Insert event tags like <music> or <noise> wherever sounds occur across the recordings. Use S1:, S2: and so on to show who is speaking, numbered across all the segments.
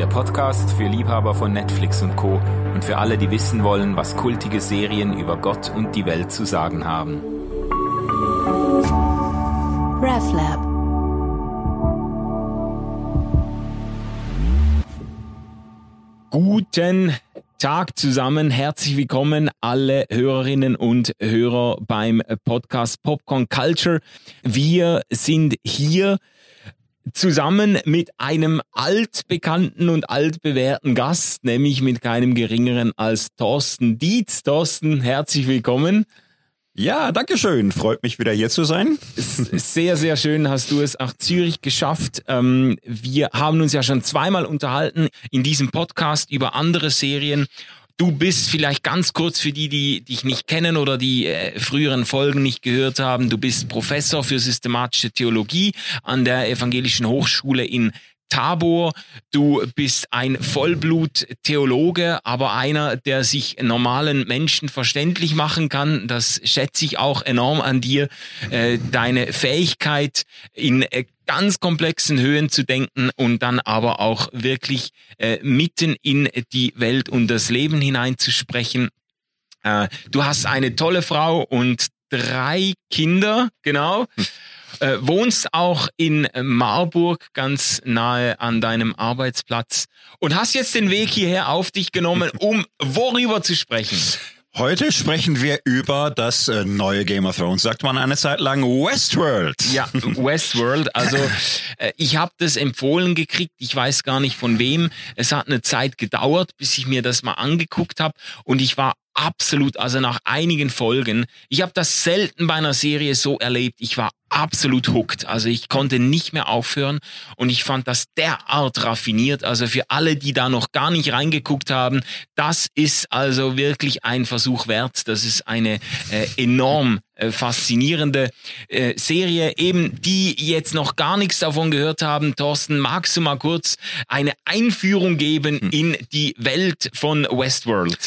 S1: der Podcast für Liebhaber von Netflix und Co. und für alle, die wissen wollen, was kultige Serien über Gott und die Welt zu sagen haben. RevLab Guten Tag zusammen. Herzlich willkommen alle Hörerinnen und Hörer beim Podcast Popcorn Culture. Wir sind hier zusammen mit einem altbekannten und altbewährten Gast, nämlich mit keinem geringeren als Thorsten Dietz. Thorsten, herzlich willkommen.
S2: Ja, danke schön. Freut mich wieder hier zu sein.
S1: Sehr, sehr schön hast du es nach Zürich geschafft. Ähm, wir haben uns ja schon zweimal unterhalten in diesem Podcast über andere Serien Du bist vielleicht ganz kurz für die, die dich nicht kennen oder die äh, früheren Folgen nicht gehört haben. Du bist Professor für systematische Theologie an der Evangelischen Hochschule in Tabor. Du bist ein Vollblut-Theologe, aber einer, der sich normalen Menschen verständlich machen kann. Das schätze ich auch enorm an dir. Äh, deine Fähigkeit in äh, ganz komplexen Höhen zu denken und dann aber auch wirklich äh, mitten in die Welt und das Leben hineinzusprechen. Du hast eine tolle Frau und drei Kinder, genau. Äh, wohnst auch in Marburg, ganz nahe an deinem Arbeitsplatz und hast jetzt den Weg hierher auf dich genommen, um worüber zu sprechen.
S2: Heute sprechen wir über das äh, neue Game of Thrones, sagt man eine Zeit lang Westworld.
S1: Ja, Westworld. Also <laughs> äh, ich habe das empfohlen gekriegt, ich weiß gar nicht von wem. Es hat eine Zeit gedauert, bis ich mir das mal angeguckt habe und ich war absolut, also nach einigen Folgen, ich habe das selten bei einer Serie so erlebt, ich war absolut hooked. Also ich konnte nicht mehr aufhören und ich fand das derart raffiniert. Also für alle, die da noch gar nicht reingeguckt haben, das ist also wirklich ein Versuch wert. Das ist eine äh, enorm äh, faszinierende äh, Serie, eben die jetzt noch gar nichts davon gehört haben. Thorsten, magst du mal kurz eine Einführung geben hm. in die Welt von Westworld?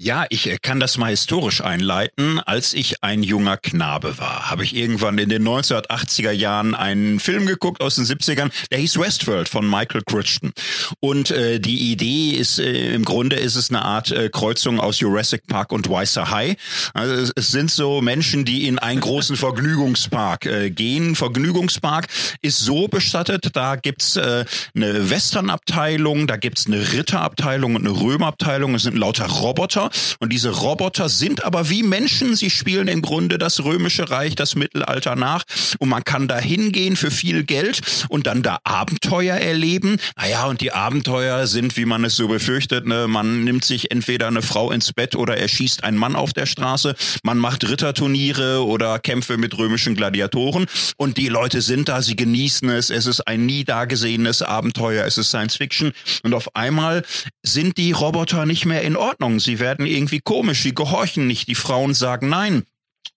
S2: Ja, ich äh, kann das mal historisch einleiten. Als ich ein junger Knabe war, habe ich irgendwann in den 1980er Jahren einen Film geguckt aus den 70ern, der hieß Westworld von Michael Crichton. Und äh, die Idee ist, äh, im Grunde ist es eine Art äh, Kreuzung aus Jurassic Park und Weißer High. Also es, es, sind so Menschen, die in einen großen <laughs> Vergnügungspark äh, gehen. Vergnügungspark ist so bestattet, da gibt's äh, eine Westernabteilung, da gibt's eine Ritterabteilung und eine Römerabteilung. Es sind lauter Roboter und diese Roboter sind aber wie Menschen. Sie spielen im Grunde das römische Reich, das Mittelalter nach. Und man kann da hingehen für viel Geld und dann da Abenteuer erleben. Naja, und die Abenteuer sind, wie man es so befürchtet, ne? man nimmt sich entweder eine Frau ins Bett oder erschießt einen Mann auf der Straße. Man macht Ritterturniere oder Kämpfe mit römischen Gladiatoren. Und die Leute sind da, sie genießen es. Es ist ein nie dagesehenes Abenteuer. Es ist Science Fiction. Und auf einmal sind die Roboter nicht mehr in Ordnung. Sie werden werden irgendwie komisch, die gehorchen nicht, die Frauen sagen nein.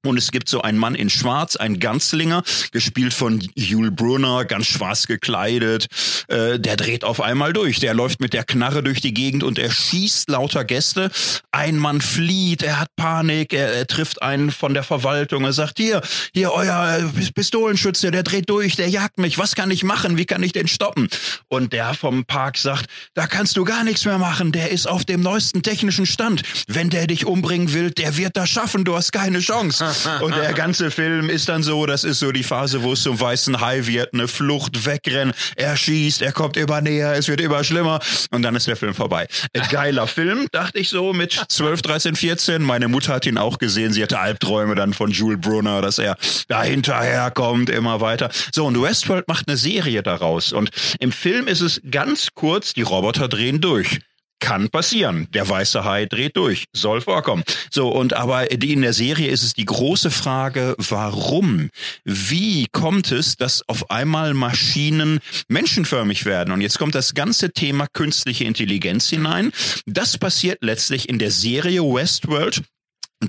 S2: Und es gibt so einen Mann in Schwarz, ein Ganzlinger, gespielt von Jules Brunner, ganz schwarz gekleidet. Äh, der dreht auf einmal durch. Der läuft mit der Knarre durch die Gegend und er schießt lauter Gäste. Ein Mann flieht, er hat Panik, er, er trifft einen von der Verwaltung. Er sagt, hier, hier, euer Pistolenschütze, der dreht durch, der jagt mich. Was kann ich machen? Wie kann ich den stoppen? Und der vom Park sagt, da kannst du gar nichts mehr machen. Der ist auf dem neuesten technischen Stand. Wenn der dich umbringen will, der wird das schaffen. Du hast keine Chance. <laughs> Und der ganze Film ist dann so, das ist so die Phase, wo es zum weißen Hai wird, eine Flucht, wegrennen, er schießt, er kommt immer näher, es wird immer schlimmer und dann ist der Film vorbei. Geiler Film, dachte ich so, mit 12, 13, 14. Meine Mutter hat ihn auch gesehen, sie hatte Albträume dann von Jules Brunner, dass er da hinterher kommt, immer weiter. So, und Westworld macht eine Serie daraus und im Film ist es ganz kurz, die Roboter drehen durch kann passieren. Der weiße Hai dreht durch, soll vorkommen. So und aber in der Serie ist es die große Frage, warum? Wie kommt es, dass auf einmal Maschinen menschenförmig werden? Und jetzt kommt das ganze Thema künstliche Intelligenz hinein. Das passiert letztlich in der Serie Westworld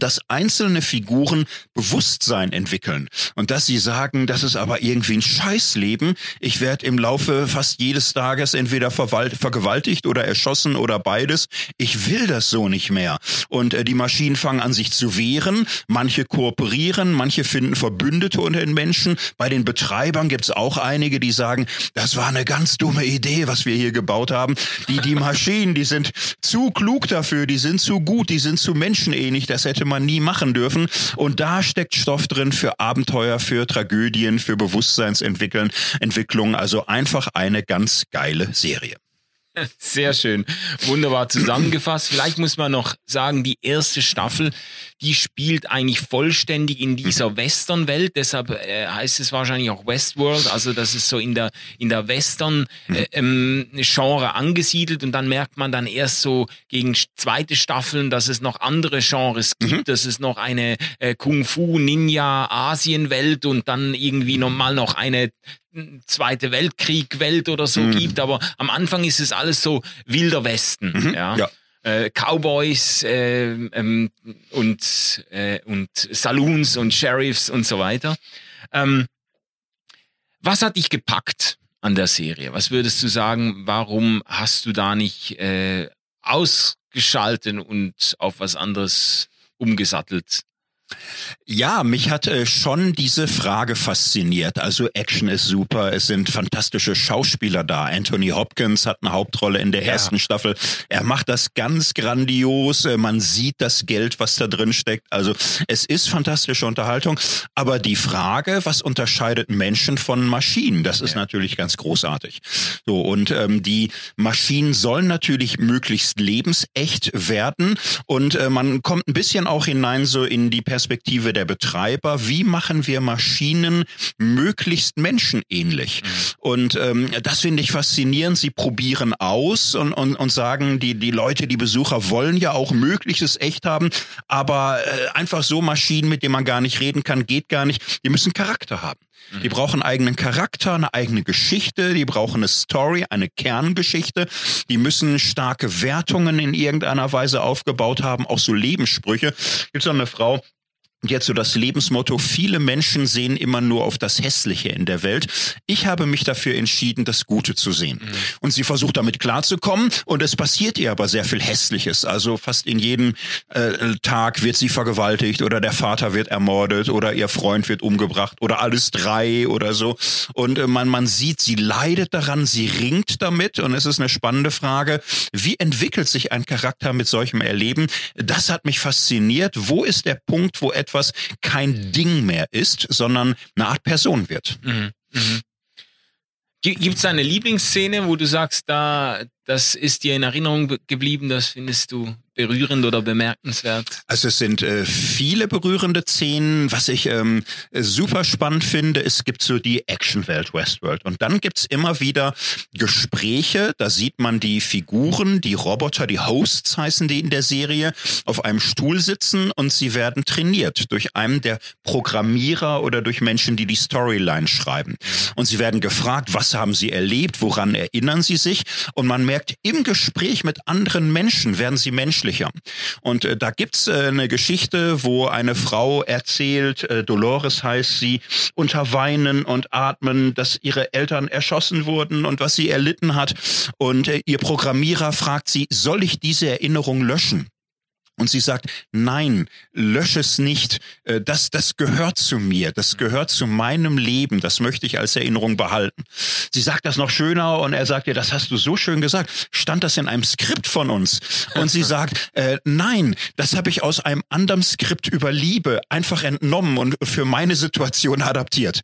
S2: dass einzelne Figuren Bewusstsein entwickeln und dass sie sagen, das ist aber irgendwie ein Scheißleben. Ich werde im Laufe fast jedes Tages entweder vergewaltigt oder erschossen oder beides. Ich will das so nicht mehr. Und äh, die Maschinen fangen an, sich zu wehren. Manche kooperieren, manche finden Verbündete unter den Menschen. Bei den Betreibern gibt es auch einige, die sagen, das war eine ganz dumme Idee, was wir hier gebaut haben. Die, die Maschinen, die sind zu klug dafür, die sind zu gut, die sind zu menschenähnlich. Das hätte hätte man nie machen dürfen. Und da steckt Stoff drin für Abenteuer, für Tragödien, für Bewusstseinsentwicklung. Also einfach eine ganz geile Serie. <laughs>
S1: Sehr schön. Wunderbar zusammengefasst. Vielleicht muss man noch sagen, die erste Staffel, die spielt eigentlich vollständig in dieser Western-Welt. Deshalb äh, heißt es wahrscheinlich auch Westworld. Also das ist so in der, in der Western-Genre äh, ähm, angesiedelt. Und dann merkt man dann erst so gegen zweite Staffeln, dass es noch andere Genres gibt. Mhm. Dass es noch eine äh, Kung-Fu, Ninja, Asien-Welt und dann irgendwie nochmal noch eine Zweite Weltkrieg Welt oder so mhm. gibt, aber am Anfang ist es alles so wilder Westen, mhm. ja. ja. Äh, Cowboys äh, ähm, und äh, und Saloons und Sheriffs und so weiter. Ähm, was hat dich gepackt an der Serie? Was würdest du sagen? Warum hast du da nicht äh, ausgeschaltet und auf was anderes umgesattelt?
S2: Ja, mich hat äh, schon diese Frage fasziniert. Also Action ist super, es sind fantastische Schauspieler da. Anthony Hopkins hat eine Hauptrolle in der ja. ersten Staffel. Er macht das ganz grandios. Äh, man sieht das Geld, was da drin steckt. Also es ist fantastische Unterhaltung. Aber die Frage, was unterscheidet Menschen von Maschinen, das ist ja. natürlich ganz großartig. So und ähm, die Maschinen sollen natürlich möglichst lebensecht werden und äh, man kommt ein bisschen auch hinein so in die Perspektive Perspektive der Betreiber, wie machen wir Maschinen möglichst menschenähnlich? Mhm. Und ähm, das finde ich faszinierend. Sie probieren aus und, und, und sagen, die, die Leute, die Besucher wollen ja auch möglichstes echt haben, aber äh, einfach so Maschinen, mit denen man gar nicht reden kann, geht gar nicht. Die müssen Charakter haben. Die mhm. brauchen einen eigenen Charakter, eine eigene Geschichte, die brauchen eine Story, eine Kerngeschichte. Die müssen starke Wertungen in irgendeiner Weise aufgebaut haben, auch so Lebenssprüche. Gibt so eine Frau, jetzt so das Lebensmotto, viele Menschen sehen immer nur auf das Hässliche in der Welt. Ich habe mich dafür entschieden, das Gute zu sehen. Mhm. Und sie versucht damit klarzukommen und es passiert ihr aber sehr viel Hässliches. Also fast in jedem äh, Tag wird sie vergewaltigt oder der Vater wird ermordet oder ihr Freund wird umgebracht oder alles drei oder so. Und äh, man, man sieht, sie leidet daran, sie ringt damit und es ist eine spannende Frage, wie entwickelt sich ein Charakter mit solchem Erleben? Das hat mich fasziniert. Wo ist der Punkt, wo etwas etwas kein Ding mehr ist, sondern eine Art Person wird. Mhm. Mhm.
S1: Gibt es eine Lieblingsszene, wo du sagst, da, das ist dir in Erinnerung geblieben, das findest du berührend oder bemerkenswert?
S2: Also es sind äh, viele berührende Szenen. Was ich ähm, super spannend finde, es gibt so die Actionwelt Westworld. Und dann gibt's immer wieder Gespräche, da sieht man die Figuren, die Roboter, die Hosts heißen die in der Serie, auf einem Stuhl sitzen und sie werden trainiert durch einen der Programmierer oder durch Menschen, die die Storyline schreiben. Und sie werden gefragt, was haben sie erlebt, woran erinnern sie sich? Und man merkt, im Gespräch mit anderen Menschen werden sie menschlicher. Und äh, da gibt's äh, eine Geschichte, wo eine Frau erzählt, äh, Dolores heißt sie, unter Weinen und Atmen, dass ihre Eltern erschossen wurden und was sie erlitten hat. Und äh, ihr Programmierer fragt sie, soll ich diese Erinnerung löschen? Und sie sagt, nein, lösche es nicht. Äh, das, das gehört zu mir. Das gehört zu meinem Leben. Das möchte ich als Erinnerung behalten. Sie sagt das noch schöner und er sagt ihr, das hast du so schön gesagt. Stand das in einem Skript von uns? Und sie sagt, <laughs> äh, nein, das habe ich aus einem anderen Skript über Liebe einfach entnommen und für meine Situation adaptiert.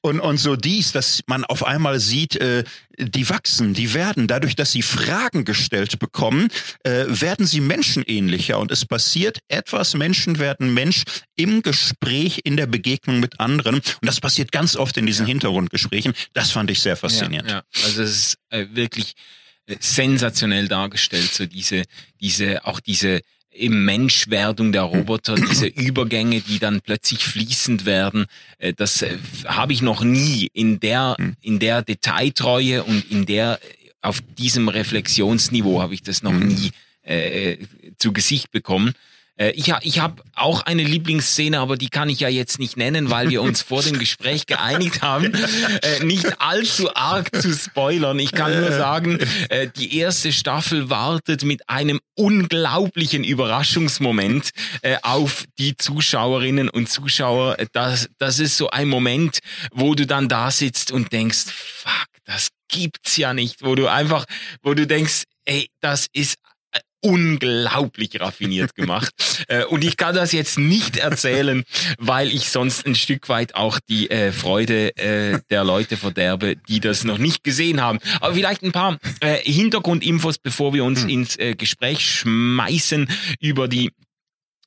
S2: Und, und so dies, dass man auf einmal sieht, äh, die wachsen, die werden, dadurch, dass sie Fragen gestellt bekommen, äh, werden sie menschenähnlicher und es passiert etwas, Menschen werden Mensch im Gespräch, in der Begegnung mit anderen und das passiert ganz oft in diesen ja. Hintergrundgesprächen. Das fand ich sehr faszinierend. Ja,
S1: ja. Also es ist äh, wirklich äh, sensationell dargestellt, so diese, diese, auch diese im Menschwerdung der Roboter, diese <clears throat> Übergänge, die dann plötzlich fließend werden, äh, das äh, habe ich noch nie in der, hm. in der Detailtreue und in der, auf diesem Reflexionsniveau habe ich das noch hm. nie äh, zu Gesicht bekommen. Äh, ich ich habe auch eine Lieblingsszene, aber die kann ich ja jetzt nicht nennen, weil wir uns vor dem Gespräch geeinigt haben, äh, nicht allzu arg zu spoilern. Ich kann nur sagen, äh, die erste Staffel wartet mit einem unglaublichen Überraschungsmoment auf die Zuschauerinnen und Zuschauer. Das, das ist so ein Moment, wo du dann da sitzt und denkst, fuck, das gibt's ja nicht, wo du einfach, wo du denkst, ey, das ist unglaublich raffiniert gemacht. <laughs> äh, und ich kann das jetzt nicht erzählen, weil ich sonst ein Stück weit auch die äh, Freude äh, der Leute verderbe, die das noch nicht gesehen haben. Aber vielleicht ein paar äh, Hintergrundinfos, bevor wir uns hm. ins äh, Gespräch schmeißen über die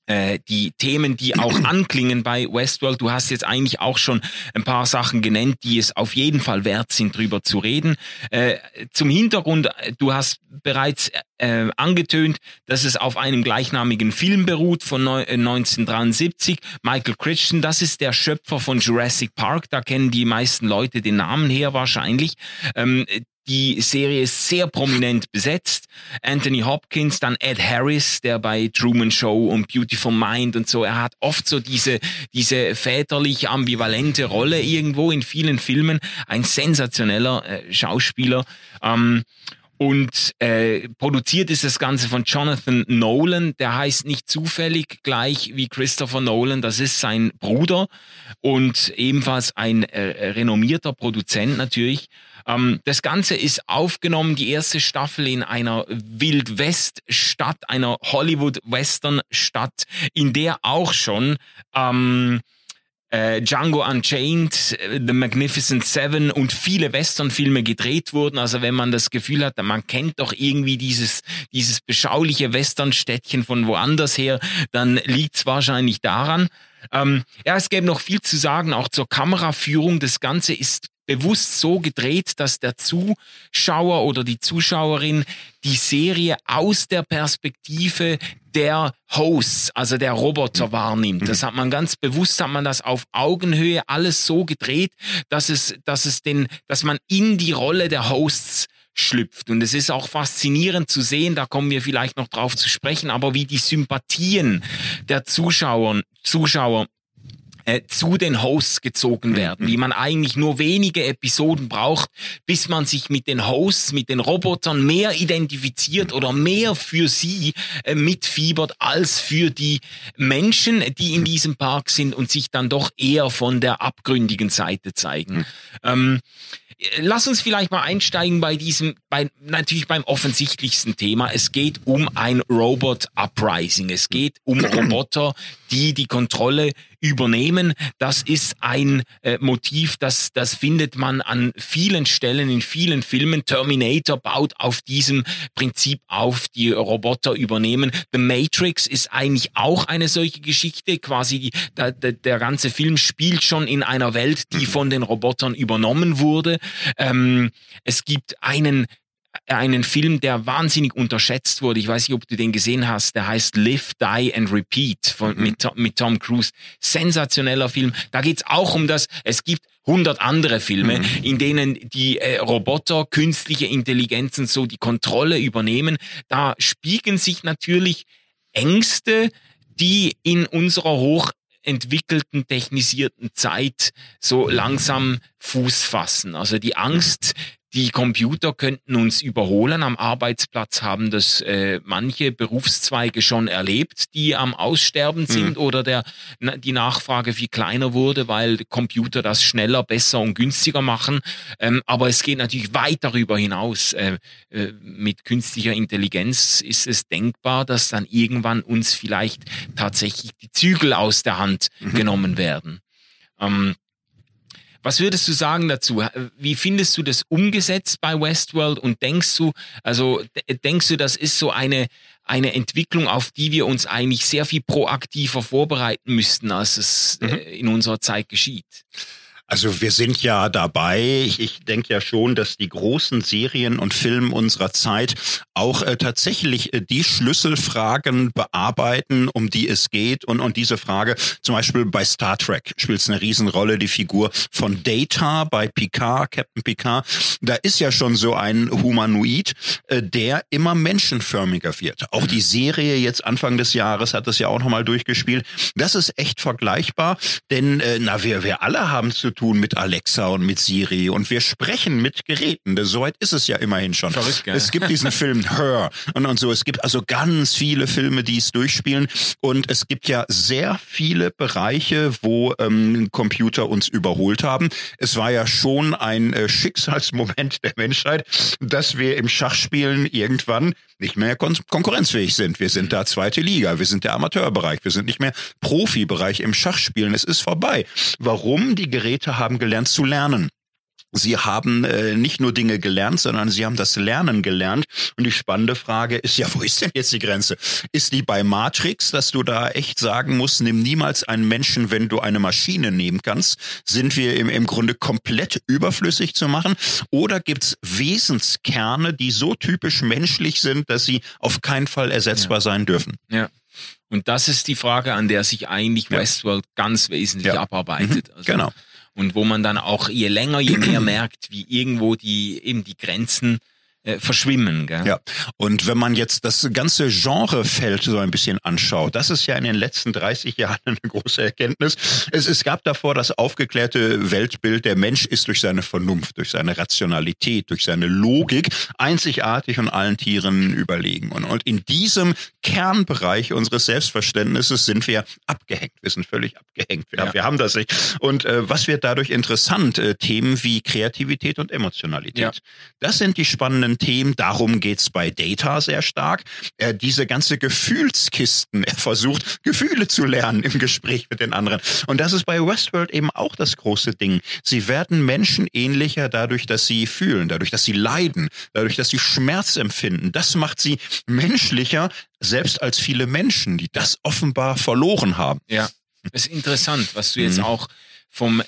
S1: äh, die Themen, die auch <clears throat> anklingen bei Westworld. Du hast jetzt eigentlich auch schon ein paar Sachen genannt, die es auf jeden Fall wert sind, drüber zu reden. Äh, zum Hintergrund, du hast bereits äh, angetönt, dass es auf einem gleichnamigen Film beruht von 1973. Äh, Michael Crichton, das ist der Schöpfer von Jurassic Park. Da kennen die meisten Leute den Namen her wahrscheinlich. Ähm, die Serie ist sehr prominent besetzt. Anthony Hopkins, dann Ed Harris, der bei Truman Show und Beautiful Mind und so, er hat oft so diese, diese väterlich ambivalente Rolle irgendwo in vielen Filmen. Ein sensationeller äh, Schauspieler. Ähm, und äh, produziert ist das Ganze von Jonathan Nolan. Der heißt nicht zufällig gleich wie Christopher Nolan. Das ist sein Bruder und ebenfalls ein äh, renommierter Produzent natürlich. Ähm, das Ganze ist aufgenommen, die erste Staffel in einer Wild-West-Stadt, einer Hollywood-Western-Stadt, in der auch schon ähm, äh, Django Unchained, äh, The Magnificent Seven und viele Western-Filme gedreht wurden. Also wenn man das Gefühl hat, man kennt doch irgendwie dieses, dieses beschauliche Western-Städtchen von woanders her, dann liegt es wahrscheinlich daran. Ähm, ja, es gäbe noch viel zu sagen, auch zur Kameraführung. Das Ganze ist bewusst so gedreht, dass der Zuschauer oder die Zuschauerin die Serie aus der Perspektive der Hosts, also der Roboter wahrnimmt. Das hat man ganz bewusst, hat man das auf Augenhöhe alles so gedreht, dass es, dass es den, dass man in die Rolle der Hosts schlüpft. Und es ist auch faszinierend zu sehen, da kommen wir vielleicht noch drauf zu sprechen, aber wie die Sympathien der Zuschauer, Zuschauer äh, zu den Hosts gezogen mhm. werden, wie man eigentlich nur wenige Episoden braucht, bis man sich mit den Hosts, mit den Robotern mehr identifiziert oder mehr für sie äh, mitfiebert als für die Menschen, die in diesem Park sind und sich dann doch eher von der abgründigen Seite zeigen. Mhm. Ähm, lass uns vielleicht mal einsteigen bei diesem, bei, natürlich beim offensichtlichsten Thema. Es geht um ein Robot Uprising. Es geht um Roboter, die die Kontrolle übernehmen. Das ist ein äh, Motiv, das, das findet man an vielen Stellen in vielen Filmen. Terminator baut auf diesem Prinzip auf, die Roboter übernehmen. The Matrix ist eigentlich auch eine solche Geschichte. Quasi die, der, der, der ganze Film spielt schon in einer Welt, die von den Robotern übernommen wurde. Ähm, es gibt einen einen Film, der wahnsinnig unterschätzt wurde. Ich weiß nicht, ob du den gesehen hast. Der heißt Live, Die and Repeat von, mhm. mit, mit Tom Cruise. Sensationeller Film. Da geht's auch um das. Es gibt hundert andere Filme, mhm. in denen die äh, Roboter, künstliche Intelligenzen so die Kontrolle übernehmen. Da spiegeln sich natürlich Ängste, die in unserer hochentwickelten, technisierten Zeit so langsam Fuß fassen. Also die Angst, die Computer könnten uns überholen. Am Arbeitsplatz haben das äh, manche Berufszweige schon erlebt, die am Aussterben sind mhm. oder der, die Nachfrage viel kleiner wurde, weil Computer das schneller, besser und günstiger machen. Ähm, aber es geht natürlich weit darüber hinaus. Äh, äh, mit künstlicher Intelligenz ist es denkbar, dass dann irgendwann uns vielleicht tatsächlich die Zügel aus der Hand mhm. genommen werden. Ähm, was würdest du sagen dazu? Wie findest du das umgesetzt bei Westworld und denkst du, also denkst du, das ist so eine, eine Entwicklung, auf die wir uns eigentlich sehr viel proaktiver vorbereiten müssten, als es mhm. Äh, in unserer Zeit geschieht?
S2: Also wir sind ja dabei. Ich, ich denke ja schon, dass die großen Serien und Filme unserer Zeit auch äh, tatsächlich äh, die Schlüsselfragen bearbeiten, um die es geht. Und, und diese Frage, zum Beispiel bei Star Trek spielt es eine Riesenrolle, die Figur von Data bei Picard, Captain Picard. Da ist ja schon so ein Humanoid, äh, der immer menschenförmiger wird. Auch die Serie jetzt Anfang des Jahres hat das ja auch nochmal durchgespielt. Das ist echt vergleichbar, denn äh, na, wir, wir alle haben zu tun mit Alexa und mit Siri und wir sprechen mit Geräten. Soweit ist es ja immerhin schon.
S1: Verrückt, gell?
S2: Es gibt diesen Film <laughs> Her und, und so. Es gibt also ganz viele Filme, die es durchspielen und es gibt ja sehr viele Bereiche, wo ähm, Computer uns überholt haben. Es war ja schon ein äh, Schicksalsmoment der Menschheit, dass wir im Schachspielen irgendwann nicht mehr kon konkurrenzfähig sind. Wir sind da zweite Liga, wir sind der Amateurbereich, wir sind nicht mehr Profibereich im Schachspielen. Es ist vorbei. Warum? Die Geräte haben gelernt zu lernen. Sie haben äh, nicht nur Dinge gelernt, sondern sie haben das Lernen gelernt. Und die spannende Frage ist ja, wo ist denn jetzt die Grenze? Ist die bei Matrix, dass du da echt sagen musst, nimm niemals einen Menschen, wenn du eine Maschine nehmen kannst? Sind wir im, im Grunde komplett überflüssig zu machen? Oder gibt's Wesenskerne, die so typisch menschlich sind, dass sie auf keinen Fall ersetzbar
S1: Ja.
S2: sein dürfen?
S1: Ja. Und das ist die Frage, an der sich eigentlich
S2: Ja.
S1: Westworld ganz wesentlich
S2: Ja.
S1: abarbeitet. Also,
S2: Genau.
S1: Und wo man dann auch je länger, je mehr <clears throat> merkt, wie irgendwo die eben die Grenzen äh, verschwimmen. Gell?
S2: Ja, und wenn man jetzt das ganze Genrefeld so ein bisschen anschaut, das ist ja in den letzten 30 Jahren <laughs> eine große Erkenntnis. Es, es gab davor das aufgeklärte Weltbild, der Mensch ist durch seine Vernunft, durch seine Rationalität, durch seine Logik einzigartig und allen Tieren überlegen. Und, und in diesem Kernbereich unseres Selbstverständnisses sind wir abgehängt. Wir sind völlig abgehängt. Wir,
S1: Ja.
S2: wir haben das nicht. Und äh, was wird dadurch interessant? Äh, Themen wie Kreativität und Emotionalität.
S1: Ja.
S2: Das sind die spannenden Themen. Darum geht's bei Data sehr stark. Er diese ganze Gefühlskisten, er versucht, Gefühle zu lernen im Gespräch mit den anderen. Und das ist bei Westworld eben auch das große Ding. Sie werden Menschen ähnlicher dadurch, dass sie fühlen, dadurch, dass sie leiden, dadurch, dass sie Schmerz empfinden. Das macht sie menschlicher, selbst als viele Menschen, die das offenbar verloren haben.
S1: Ja, das ist interessant, was du jetzt
S2: Mhm.
S1: auch vom äh,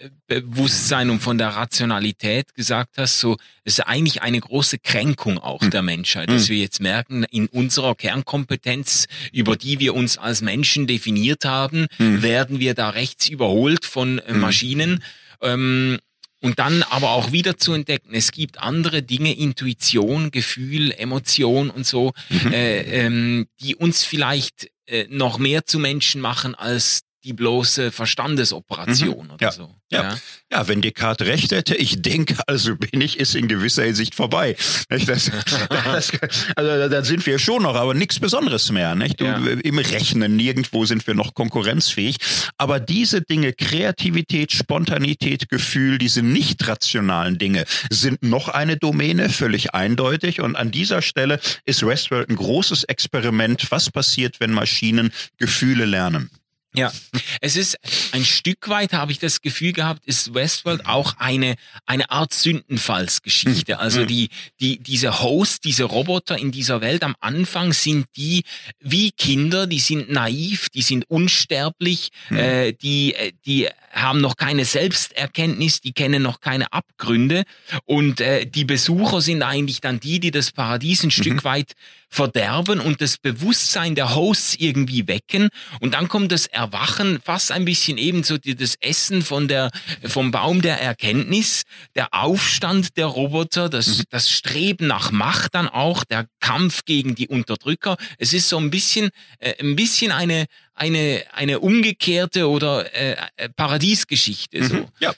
S1: Verstandesbewusstsein und von der Rationalität gesagt hast. So, es ist eigentlich eine große Kränkung auch
S2: Mhm.
S1: der Menschheit, dass wir jetzt merken, in unserer Kernkompetenz, über die wir uns als Menschen definiert haben,
S2: Mhm.
S1: werden wir da rechts überholt von äh. Maschinen. Ähm, und dann aber auch wieder zu entdecken, es gibt andere Dinge, Intuition, Gefühl, Emotion und so,
S2: Mhm.
S1: äh, ähm, die uns vielleicht äh, noch mehr zu Menschen machen als die bloße Verstandesoperation
S2: Mhm.
S1: oder
S2: Ja.
S1: so.
S2: Ja. Ja, wenn Descartes recht hätte, ich denke, also bin ich, ist in gewisser Hinsicht vorbei. Das, <laughs> das, also da sind wir schon noch, aber nichts Besonderes mehr. Nicht?
S1: Ja.
S2: Im Rechnen, nirgendwo sind wir noch konkurrenzfähig. Aber diese Dinge, Kreativität, Spontanität, Gefühl, diese nicht rationalen Dinge, sind noch eine Domäne, völlig eindeutig. Und an dieser Stelle ist Westworld ein großes Experiment. Was passiert, wenn Maschinen Gefühle lernen?
S1: Ja, es ist ein Stück weit, habe ich das Gefühl gehabt, ist Westworld auch eine, eine Art Sündenfallsgeschichte. Also
S2: Mhm.
S1: die, die, diese Hosts, diese Roboter in dieser Welt am Anfang sind die wie Kinder, die sind naiv, die sind unsterblich,
S2: Mhm.
S1: äh, die, äh, die haben noch keine Selbsterkenntnis, die kennen noch keine Abgründe. Und äh, die Besucher sind eigentlich dann die, die das Paradies ein Stück weit verderben und das Bewusstsein der Hosts irgendwie wecken. Und dann kommt das Erwachen, fast ein bisschen ebenso die- das Essen von der vom Baum der Erkenntnis, der Aufstand der Roboter, das das Streben nach Macht dann auch, der Kampf gegen die Unterdrücker. Es ist so ein bisschen äh, ein bisschen eine eine eine umgekehrte oder äh, äh, Paradiesgeschichte so.
S2: Mhm. Ja.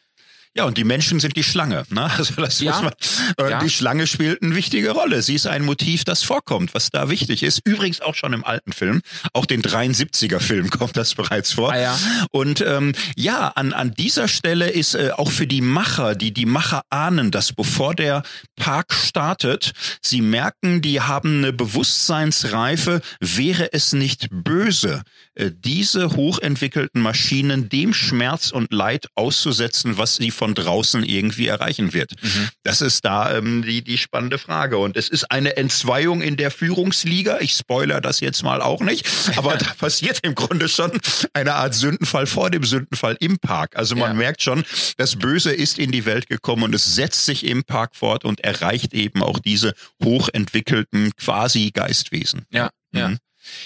S2: Ja, und die Menschen sind die Schlange. Ne? <laughs> Also das
S1: Ja.
S2: muss man, äh,
S1: Ja.
S2: Die Schlange spielt eine wichtige Rolle. Sie ist ein Motiv, das vorkommt, was da wichtig ist. Übrigens auch schon im alten Film. Auch den 73er-Film <laughs> kommt das bereits vor.
S1: Ah, ja.
S2: Und ähm, ja, an, an dieser Stelle ist äh, auch für die Macher, die die Macher ahnen, dass bevor der Park startet, sie merken, die haben eine Bewusstseinsreife, wäre es nicht böse, äh, diese hochentwickelten Maschinen dem Schmerz und Leid auszusetzen, was sie von draußen irgendwie erreichen wird. Mhm. Das ist da ähm, die, die spannende Frage. Und es ist eine Entzweiung in der Führungsliga. Ich spoiler das jetzt mal auch nicht. Aber <laughs> da passiert im Grunde schon eine Art Sündenfall vor dem Sündenfall im Park. Also man ja. merkt schon, das Böse ist in die Welt gekommen und es setzt sich im Park fort und erreicht eben auch diese hochentwickelten quasi Geistwesen.
S1: Ja, mhm. ja.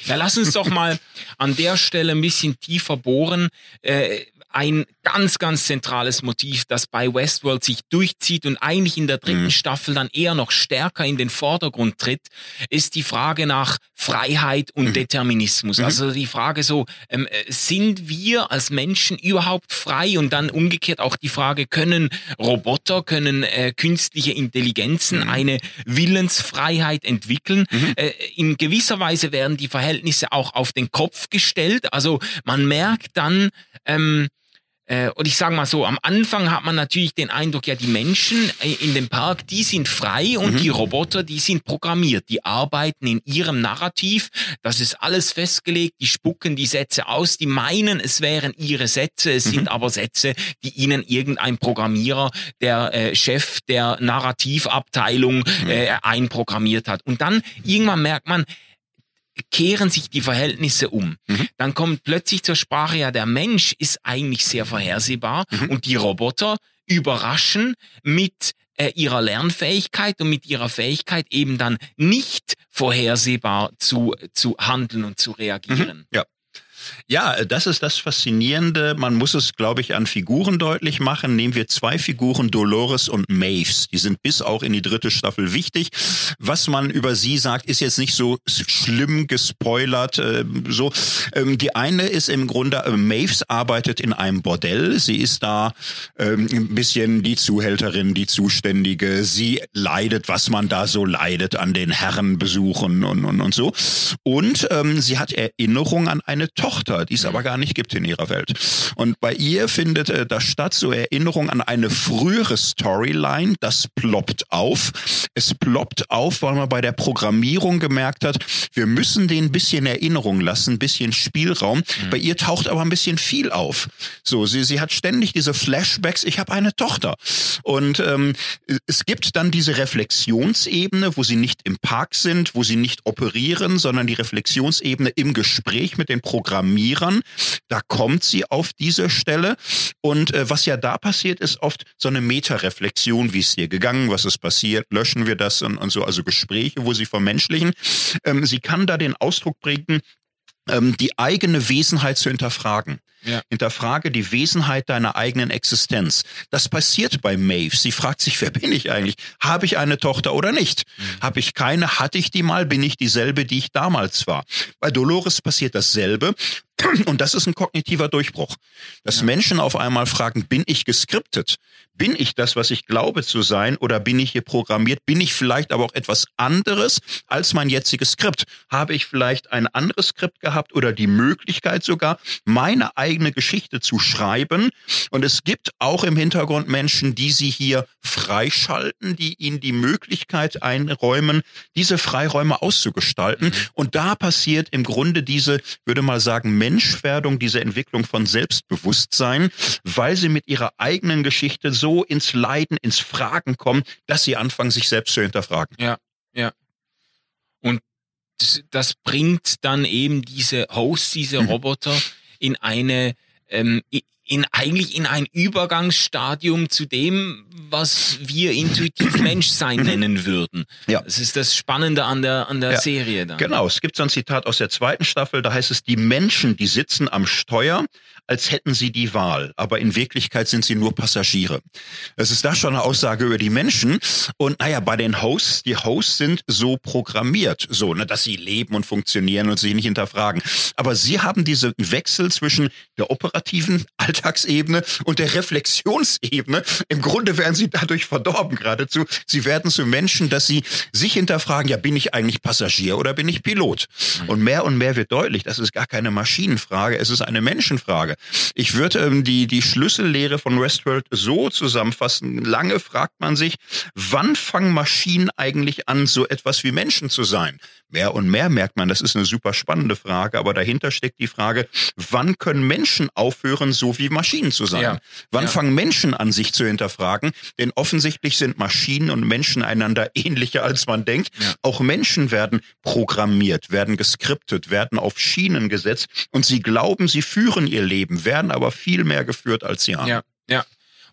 S1: Ja, lass uns doch mal an der Stelle ein bisschen tiefer bohren. Äh, ein ganz, ganz zentrales Motiv, das bei Westworld sich durchzieht und eigentlich in der dritten mhm. Staffel dann eher noch stärker in den Vordergrund tritt, ist die Frage nach Freiheit und mhm. Determinismus. Mhm. Also die Frage so, ähm, äh, sind wir als Menschen überhaupt frei? Und dann umgekehrt auch die Frage, können Roboter, können äh, künstliche Intelligenzen mhm. eine Willensfreiheit entwickeln? Mhm. Äh, in gewisser Weise werden die Verhältnisse auch auf den Kopf gestellt. Also man merkt dann, ähm, äh, und ich sage mal so, am Anfang hat man natürlich den Eindruck, ja, die Menschen äh, in dem Park, die sind frei und mhm. die Roboter, die sind programmiert. Die arbeiten in ihrem Narrativ. Das ist alles festgelegt. Die spucken die Sätze aus. Die meinen, es wären ihre Sätze. Es mhm. sind aber Sätze, die ihnen irgendein Programmierer, der äh, Chef der Narrativabteilung mhm. äh, einprogrammiert hat. Und dann irgendwann merkt man, kehren sich die Verhältnisse um. Mhm. Dann kommt plötzlich zur Sprache, ja, der Mensch ist eigentlich sehr vorhersehbar mhm. und die Roboter überraschen mit äh, ihrer Lernfähigkeit und mit ihrer Fähigkeit eben dann nicht vorhersehbar zu, zu handeln und zu reagieren.
S2: Mhm. Ja. Ja, das ist das Faszinierende. Man muss es, glaube ich, an Figuren deutlich machen. Nehmen wir zwei Figuren, Dolores und Maves. Die sind bis auch in die dritte Staffel wichtig. Was man über sie sagt, ist jetzt nicht so schlimm gespoilert. Äh, so, ähm, die eine ist im Grunde, äh, Maves arbeitet in einem Bordell. Sie ist da ähm, ein bisschen die Zuhälterin, die Zuständige. Sie leidet, was man da so leidet an den Herrenbesuchen und, und, und so. Und ähm, sie hat Erinnerung an eine Tochter. Tochter, die es aber gar nicht gibt in ihrer Welt. Und bei ihr findet äh, das statt, so Erinnerung an eine frühere Storyline, das ploppt auf. Es ploppt auf, weil man bei der Programmierung gemerkt hat, wir müssen den ein bisschen Erinnerung lassen, ein bisschen Spielraum. Mhm. Bei ihr taucht aber ein bisschen viel auf. So, sie, sie hat ständig diese Flashbacks, ich habe eine Tochter. Und ähm, es gibt dann diese Reflexionsebene, wo sie nicht im Park sind, wo sie nicht operieren, sondern die Reflexionsebene im Gespräch mit den Programmierern Programmierern. Da kommt sie auf diese Stelle. Und äh, was ja da passiert, ist oft so eine Metareflexion, wie ist hier gegangen, was ist passiert, löschen wir das und, und so, also Gespräche, wo sie vermenschlichen. Ähm, sie kann da den Ausdruck bringen, ähm, die eigene Wesenheit zu hinterfragen. Ja. Hinterfrage die Wesenheit deiner eigenen Existenz. Das passiert bei Maeve. Sie fragt sich, wer bin ich eigentlich? Habe ich eine Tochter oder nicht? Mhm. Habe ich keine? Hatte ich die mal? Bin ich dieselbe, die ich damals war? Bei Dolores passiert dasselbe. Und das ist ein kognitiver Durchbruch. Dass ja. Menschen auf einmal fragen, bin ich geskriptet? Bin ich das, was ich glaube zu sein? Oder bin ich hier programmiert? Bin ich vielleicht aber auch etwas anderes als mein jetziges Skript? Habe ich vielleicht ein anderes Skript gehabt oder die Möglichkeit sogar, meine eigene Geschichte zu schreiben? Und es gibt auch im Hintergrund Menschen, die sie hier freischalten, die ihnen die Möglichkeit einräumen, diese Freiräume auszugestalten. Mhm. Und da passiert im Grunde diese, würde mal sagen, Menschwerdung, diese Entwicklung von Selbstbewusstsein, weil sie mit ihrer eigenen Geschichte so ins Leiden, ins Fragen kommen, dass sie anfangen, sich selbst zu hinterfragen.
S1: Ja, ja. Und das, das bringt dann eben diese Hosts, diese mhm. Roboter in eine ähm, in eigentlich in ein Übergangsstadium zu dem, was wir intuitiv <clears throat> Menschsein nennen würden. Ja. Das ist das Spannende an der an der ja. Serie dann.
S2: Genau, es gibt so ein Zitat aus der zweiten Staffel, da heißt es, die Menschen, die sitzen am Steuer, als hätten sie die Wahl, aber in Wirklichkeit sind sie nur Passagiere. Es ist da schon eine Aussage über die Menschen. Und naja, bei den Hosts, die Hosts sind so programmiert, so, ne, dass sie leben und funktionieren und sich nicht hinterfragen. Aber sie haben diesen Wechsel zwischen der operativen <laughs> Alltagsebene und der Reflexionsebene. Im Grunde werden sie dadurch verdorben geradezu. Sie werden zu Menschen, dass sie sich hinterfragen, ja, bin ich eigentlich Passagier oder bin ich Pilot? Und mehr und mehr wird deutlich, das ist gar keine Maschinenfrage, es ist eine Menschenfrage. Frage. Ich würde ähm, die, die Schlüssellehre von Westworld so zusammenfassen. Lange fragt man sich, wann fangen Maschinen eigentlich an, so etwas wie Menschen zu sein? Mehr und mehr merkt man, das ist eine super spannende Frage, aber dahinter steckt die Frage, wann können Menschen aufhören, so wie Maschinen zu sein? Ja. Wann ja. fangen Menschen an, sich zu hinterfragen? Denn offensichtlich sind Maschinen und Menschen einander <laughs> ähnlicher, als man denkt. Ja. Auch Menschen werden programmiert, werden geskriptet, werden auf Schienen gesetzt und sie glauben, sie führen ihr Leben, werden aber viel mehr geführt, als sie haben.
S1: Ja, ja.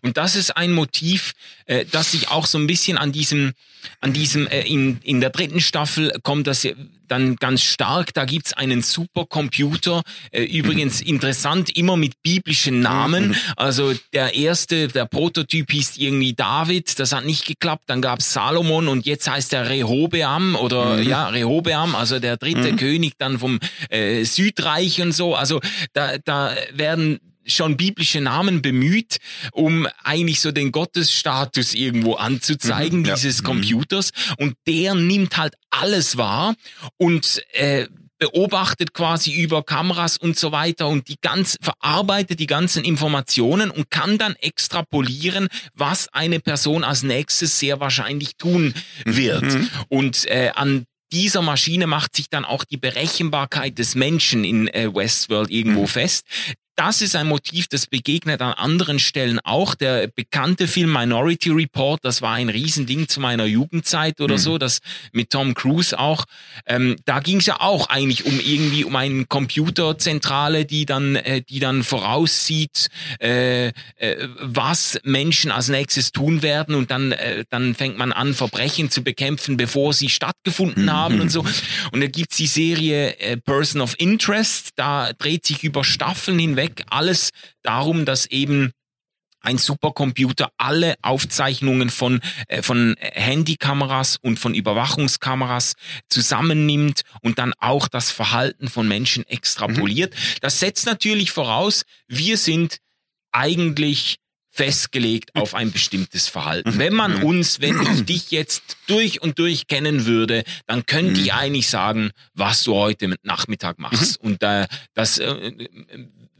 S1: Und das ist ein Motiv, äh, das sich auch so ein bisschen an diesem, an diesem, äh, in, in der dritten Staffel kommt das dann ganz stark. Da gibt's einen Supercomputer, äh, übrigens interessant, immer mit biblischen Namen. Mhm. Also der erste, der Prototyp hieß irgendwie David, das hat nicht geklappt. Dann gab's Salomon und jetzt heißt er Rehobeam oder mhm. ja, Rehobeam, also der dritte mhm. König dann vom äh, Südreich und so. Also da, da werden schon biblische Namen bemüht, um eigentlich so den Gottesstatus irgendwo anzuzeigen, mhm, dieses ja. Computers. Und der nimmt halt alles wahr und äh, beobachtet quasi über Kameras und so weiter und die ganz verarbeitet die ganzen Informationen und kann dann extrapolieren, was eine Person als nächstes sehr wahrscheinlich tun wird. Mhm. Und äh, an dieser Maschine macht sich dann auch die Berechenbarkeit des Menschen in äh, Westworld irgendwo mhm. fest das ist ein Motiv, das begegnet an anderen Stellen auch. Der bekannte Film Minority Report, das war ein Riesending zu meiner Jugendzeit oder mhm. so, das mit Tom Cruise auch. Ähm, da ging es ja auch eigentlich um irgendwie um eine Computerzentrale, die dann, äh, die dann voraussieht, äh, äh, was Menschen als nächstes tun werden und dann, äh, dann fängt man an, Verbrechen zu bekämpfen, bevor sie stattgefunden mhm. haben und so. Und da gibt's die Serie äh, Person of Interest, da dreht sich über Staffeln hinweg weg alles darum, dass eben ein Supercomputer alle Aufzeichnungen von, äh, von Handykameras und von Überwachungskameras zusammennimmt und dann auch das Verhalten von Menschen extrapoliert. Mhm. Das setzt natürlich voraus, wir sind eigentlich festgelegt auf ein bestimmtes Verhalten. Mhm. Wenn man mhm. uns, wenn ich dich jetzt durch und durch kennen würde, dann könnte ich eigentlich sagen, was du heute Nachmittag machst. Und äh, das äh,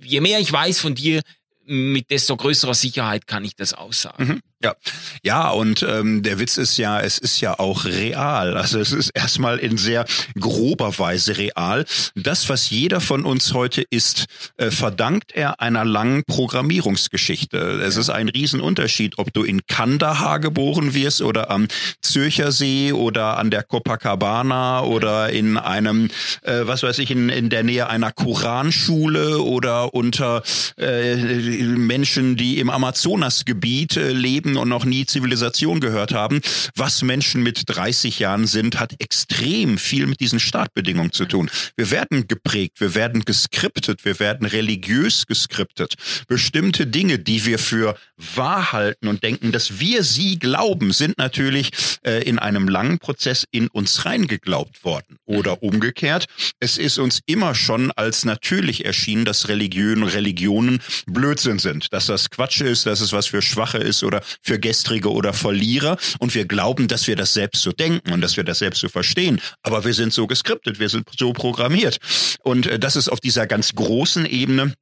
S1: je mehr ich weiß von dir, mit desto größerer Sicherheit kann ich das aussagen. Mhm.
S2: Ja, ja, und ähm, der Witz ist ja, es ist ja auch real. Also es ist erstmal in sehr grober Weise real. Das, was jeder von uns heute ist, äh, verdankt er einer langen Programmierungsgeschichte. Es ist ein Riesenunterschied, ob du in Kandahar geboren wirst oder am Zürcher See oder an der Copacabana oder in einem, äh, was weiß ich, in, in der Nähe einer Koranschule oder unter äh, Menschen, die im Amazonasgebiet äh, leben und noch nie Zivilisation gehört haben. Was Menschen mit 30 Jahren sind, hat extrem viel mit diesen Startbedingungen zu tun. Wir werden geprägt, wir werden geskriptet, wir werden religiös geskriptet. Bestimmte Dinge, die wir für wahr halten und denken, dass wir sie glauben, sind natürlich äh, in einem langen Prozess in uns reingeglaubt worden. Oder umgekehrt, es ist uns immer schon als natürlich erschienen, dass Religionen, Religionen Blödsinn sind, dass das Quatsch ist, dass es was für Schwache ist oder für Gestrige oder Verlierer und wir glauben, dass wir das selbst so denken und dass wir das selbst so verstehen. Aber wir sind so geskriptet, wir sind so programmiert. Und äh, das ist auf dieser ganz großen Ebene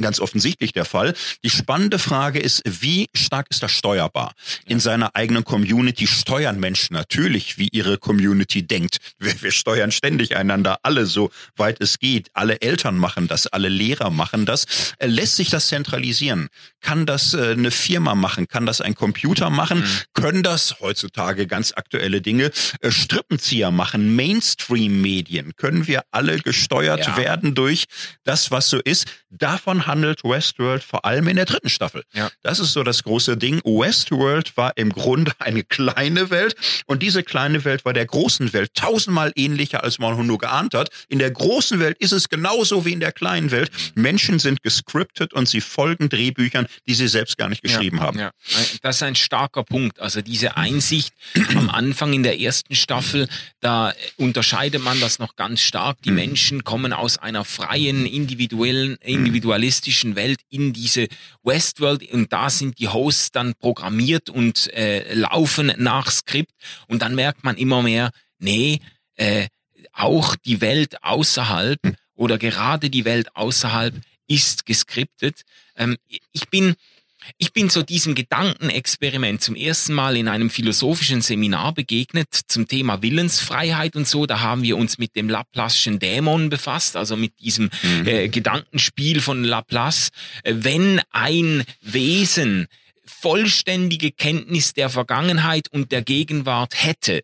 S2: ganz offensichtlich der Fall. Die spannende Frage ist, wie stark ist das steuerbar? In seiner eigenen Community steuern Menschen natürlich, wie ihre Community denkt. Wir, wir, steuern ständig einander, alle so weit es geht. Alle Eltern machen das, alle Lehrer machen das. Äh, lässt sich das zentralisieren? Kann das äh, eine Firma machen? Kann das ein Computer machen? Mhm. Können das heutzutage ganz aktuelle Dinge äh, Strippenzieher machen? Mainstream-Medien? Können wir alle gesteuert ja. werden durch das, was so ist? Davon handelt Westworld vor allem in der dritten Staffel. Ja. Das ist so das große Ding. Westworld war im Grunde eine kleine Welt und diese kleine Welt war der großen Welt tausendmal ähnlicher, als man nur geahnt hat. In der großen Welt ist es genauso wie in der kleinen Welt. Menschen sind gescriptet und sie folgen Drehbüchern, die sie selbst gar nicht geschrieben ja, haben. Ja.
S1: Das ist ein starker Punkt. Also diese Einsicht am Anfang in der ersten Staffel, da unterscheidet man das noch ganz stark. Die mhm. Menschen kommen aus einer freien, individuellen, individualistischen Welt in diese Westworld und da sind die Hosts dann programmiert und äh, laufen nach Skript und dann merkt man immer mehr, nee, äh, auch die Welt außerhalb hm. oder gerade die Welt außerhalb ist geskriptet. Ähm, ich bin ich bin so diesem Gedankenexperiment zum ersten Mal in einem philosophischen Seminar begegnet zum Thema Willensfreiheit und so. Da haben wir uns mit dem Laplace'schen Dämon befasst, also mit diesem mhm. äh, Gedankenspiel von Laplace. Äh, wenn ein Wesen vollständige Kenntnis der Vergangenheit und der Gegenwart hätte,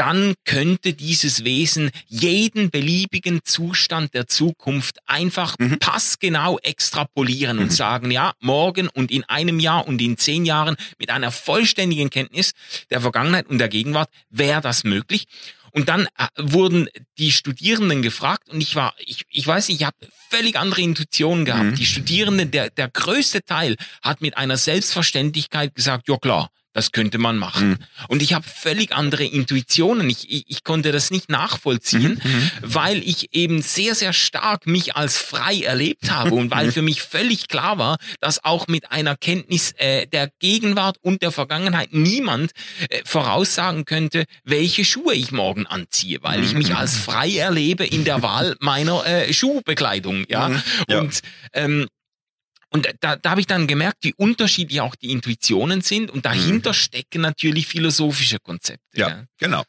S1: dann könnte dieses Wesen jeden beliebigen Zustand der Zukunft einfach mhm. passgenau extrapolieren mhm. und sagen, ja, morgen und in einem Jahr und in zehn Jahren mit einer vollständigen Kenntnis der Vergangenheit und der Gegenwart wäre das möglich. Und dann äh, wurden die Studierenden gefragt und ich war, ich, ich weiß nicht, ich habe völlig andere Intuitionen gehabt. Mhm. Die Studierenden, der, der größte Teil hat mit einer Selbstverständlichkeit gesagt, ja klar, das könnte man machen. Mhm. Und ich habe völlig andere Intuitionen. Ich, ich, ich konnte das nicht nachvollziehen, mhm. mhm. weil ich eben sehr, sehr stark mich als frei erlebt habe und weil für mich völlig klar war, dass auch mit einer Kenntnis äh, der Gegenwart und der Vergangenheit niemand äh, voraussagen könnte, welche Schuhe ich morgen anziehe, weil ich mich mhm. als frei erlebe in der Wahl meiner äh, Schuhbekleidung. Ja? Mhm. ja. Und ähm, und da, da habe ich dann gemerkt, wie unterschiedlich auch die Intuitionen sind und dahinter mhm. stecken natürlich philosophische Konzepte.
S2: Ja, ja. genau.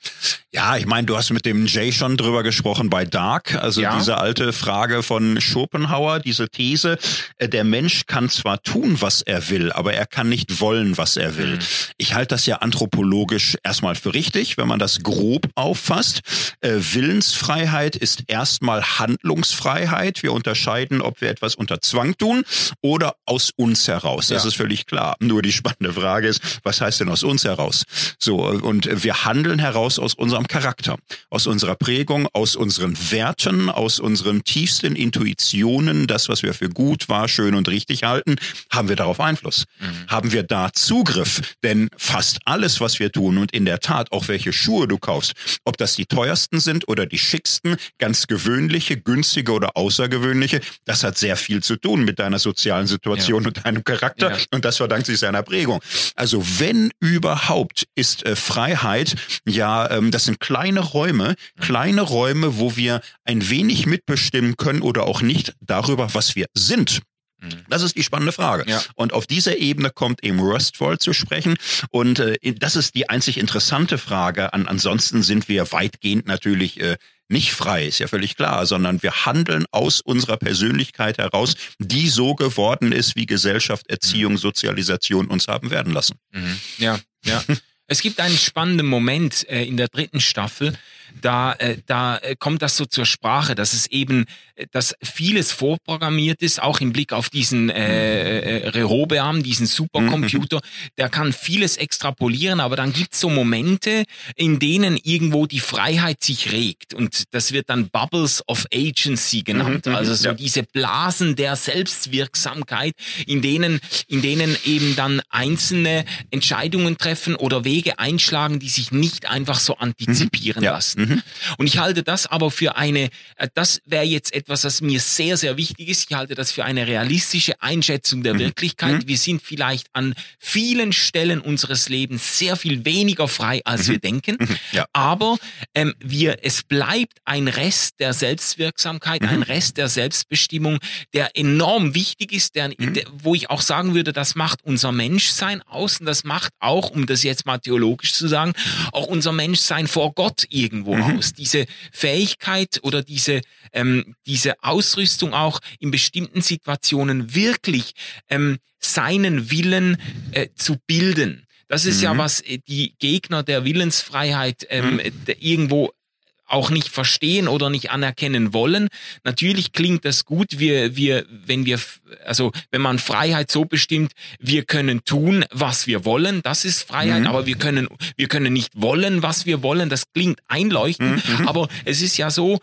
S2: Ja, ich meine, du hast mit dem Jay schon drüber gesprochen bei Dark, also ja. diese alte Frage von Schopenhauer, diese These, äh, der Mensch kann zwar tun, was er will, aber er kann nicht wollen, was er will. Mhm. Ich halte das ja anthropologisch erstmal für richtig, wenn man das grob auffasst. Äh, Willensfreiheit ist erstmal Handlungsfreiheit. Wir unterscheiden, ob wir etwas unter Zwang tun oder aus uns heraus. Das ja. ist völlig klar. Nur die spannende Frage ist, was heißt denn aus uns heraus? So, und wir handeln heraus aus unserem Charakter, aus unserer Prägung, aus unseren Werten, aus unseren tiefsten Intuitionen, das, was wir für gut, wahr, schön und richtig halten, haben wir darauf Einfluss. Mhm. Haben wir da Zugriff? Denn fast alles, was wir tun und in der Tat auch welche Schuhe du kaufst, ob das die teuersten sind oder die schicksten, ganz gewöhnliche, günstige oder außergewöhnliche, das hat sehr viel zu tun mit deiner sozialen sozialen Situation ja. und deinem Charakter. Ja. Und das verdankt sich seiner Prägung. Also wenn überhaupt ist äh, Freiheit, ja, ähm, das sind kleine Räume, mhm. kleine Räume, wo wir ein wenig mitbestimmen können oder auch nicht darüber, was wir sind. Mhm. Das ist die spannende Frage. Ja. Und auf dieser Ebene kommt eben Rustfall zu sprechen. Und äh, das ist die einzig interessante Frage. An, ansonsten sind wir weitgehend natürlich äh, nicht frei, ist ja völlig klar, sondern wir handeln aus unserer Persönlichkeit heraus, die so geworden ist, wie Gesellschaft, Erziehung, mhm. Sozialisation uns haben werden lassen.
S1: Mhm. Ja, ja. <laughs> es gibt einen spannenden Moment äh, in der dritten Staffel, da, äh, da äh, kommt das so zur Sprache, dass es eben, äh, dass vieles vorprogrammiert ist, auch im Blick auf diesen äh, äh, Rehobeam, diesen Supercomputer, mhm. der kann vieles extrapolieren, aber dann gibt's so Momente, in denen irgendwo die Freiheit sich regt und das wird dann Bubbles of Agency genannt, mhm, mhm also so ja. diese Blasen der Selbstwirksamkeit, in denen, in denen eben dann einzelne Entscheidungen treffen oder Wege einschlagen, die sich nicht einfach so antizipieren mhm. ja. lassen. Mhm. Und ich halte das aber für eine, äh, das wäre jetzt etwas, was mir sehr, sehr wichtig ist. Ich halte das für eine realistische Einschätzung der mhm. Wirklichkeit. Mhm. Wir sind vielleicht an vielen Stellen unseres Lebens sehr viel weniger frei, als wir mhm. denken. Mhm. Ja. Aber ähm, wir, es bleibt ein Rest der Selbstwirksamkeit, ein Rest der Selbstbestimmung, der enorm wichtig ist, der, der, wo ich auch sagen würde, das macht unser Menschsein aus und das macht auch, um das jetzt mal theologisch zu sagen, auch unser Menschsein vor Gott irgendwo irgendwo mhm. aus. Diese Fähigkeit oder diese, ähm, diese Ausrüstung auch in bestimmten Situationen wirklich ähm, seinen Willen äh, zu bilden. Das ist mhm. ja, was äh, die Gegner der Willensfreiheit ähm, mhm. irgendwo auch nicht verstehen oder nicht anerkennen wollen. Natürlich klingt das gut, wir, wir, wenn wir, also wenn man Freiheit so bestimmt, wir können tun, was wir wollen, das ist Freiheit, mhm. aber wir können, wir können nicht wollen, was wir wollen, das klingt einleuchtend, mhm. aber es ist ja so,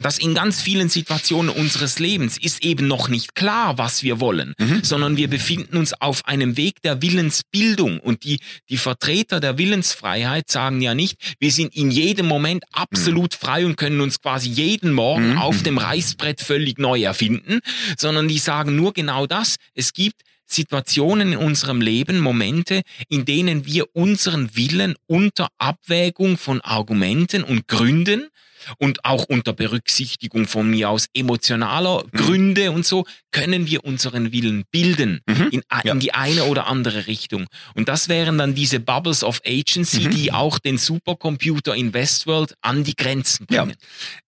S1: dass in ganz vielen Situationen unseres Lebens ist eben noch nicht klar, was wir wollen, mhm. sondern wir befinden uns auf einem Weg der Willensbildung und die, die Vertreter der Willensfreiheit sagen ja nicht, wir sind in jedem Moment absolut mhm. frei und können uns quasi jeden Morgen mhm. auf dem Reißbrett völlig neu erfinden, sondern die sagen nur genau das, es gibt Situationen in unserem Leben, Momente, in denen wir unseren Willen unter Abwägung von Argumenten und Gründen und auch unter Berücksichtigung von mir aus emotionaler mhm. Gründe und so, können wir unseren Willen bilden mhm. in, ja. in, die eine oder andere Richtung. Und das wären dann diese Bubbles of Agency, mhm. die auch den Supercomputer in Westworld an die Grenzen bringen. Ja.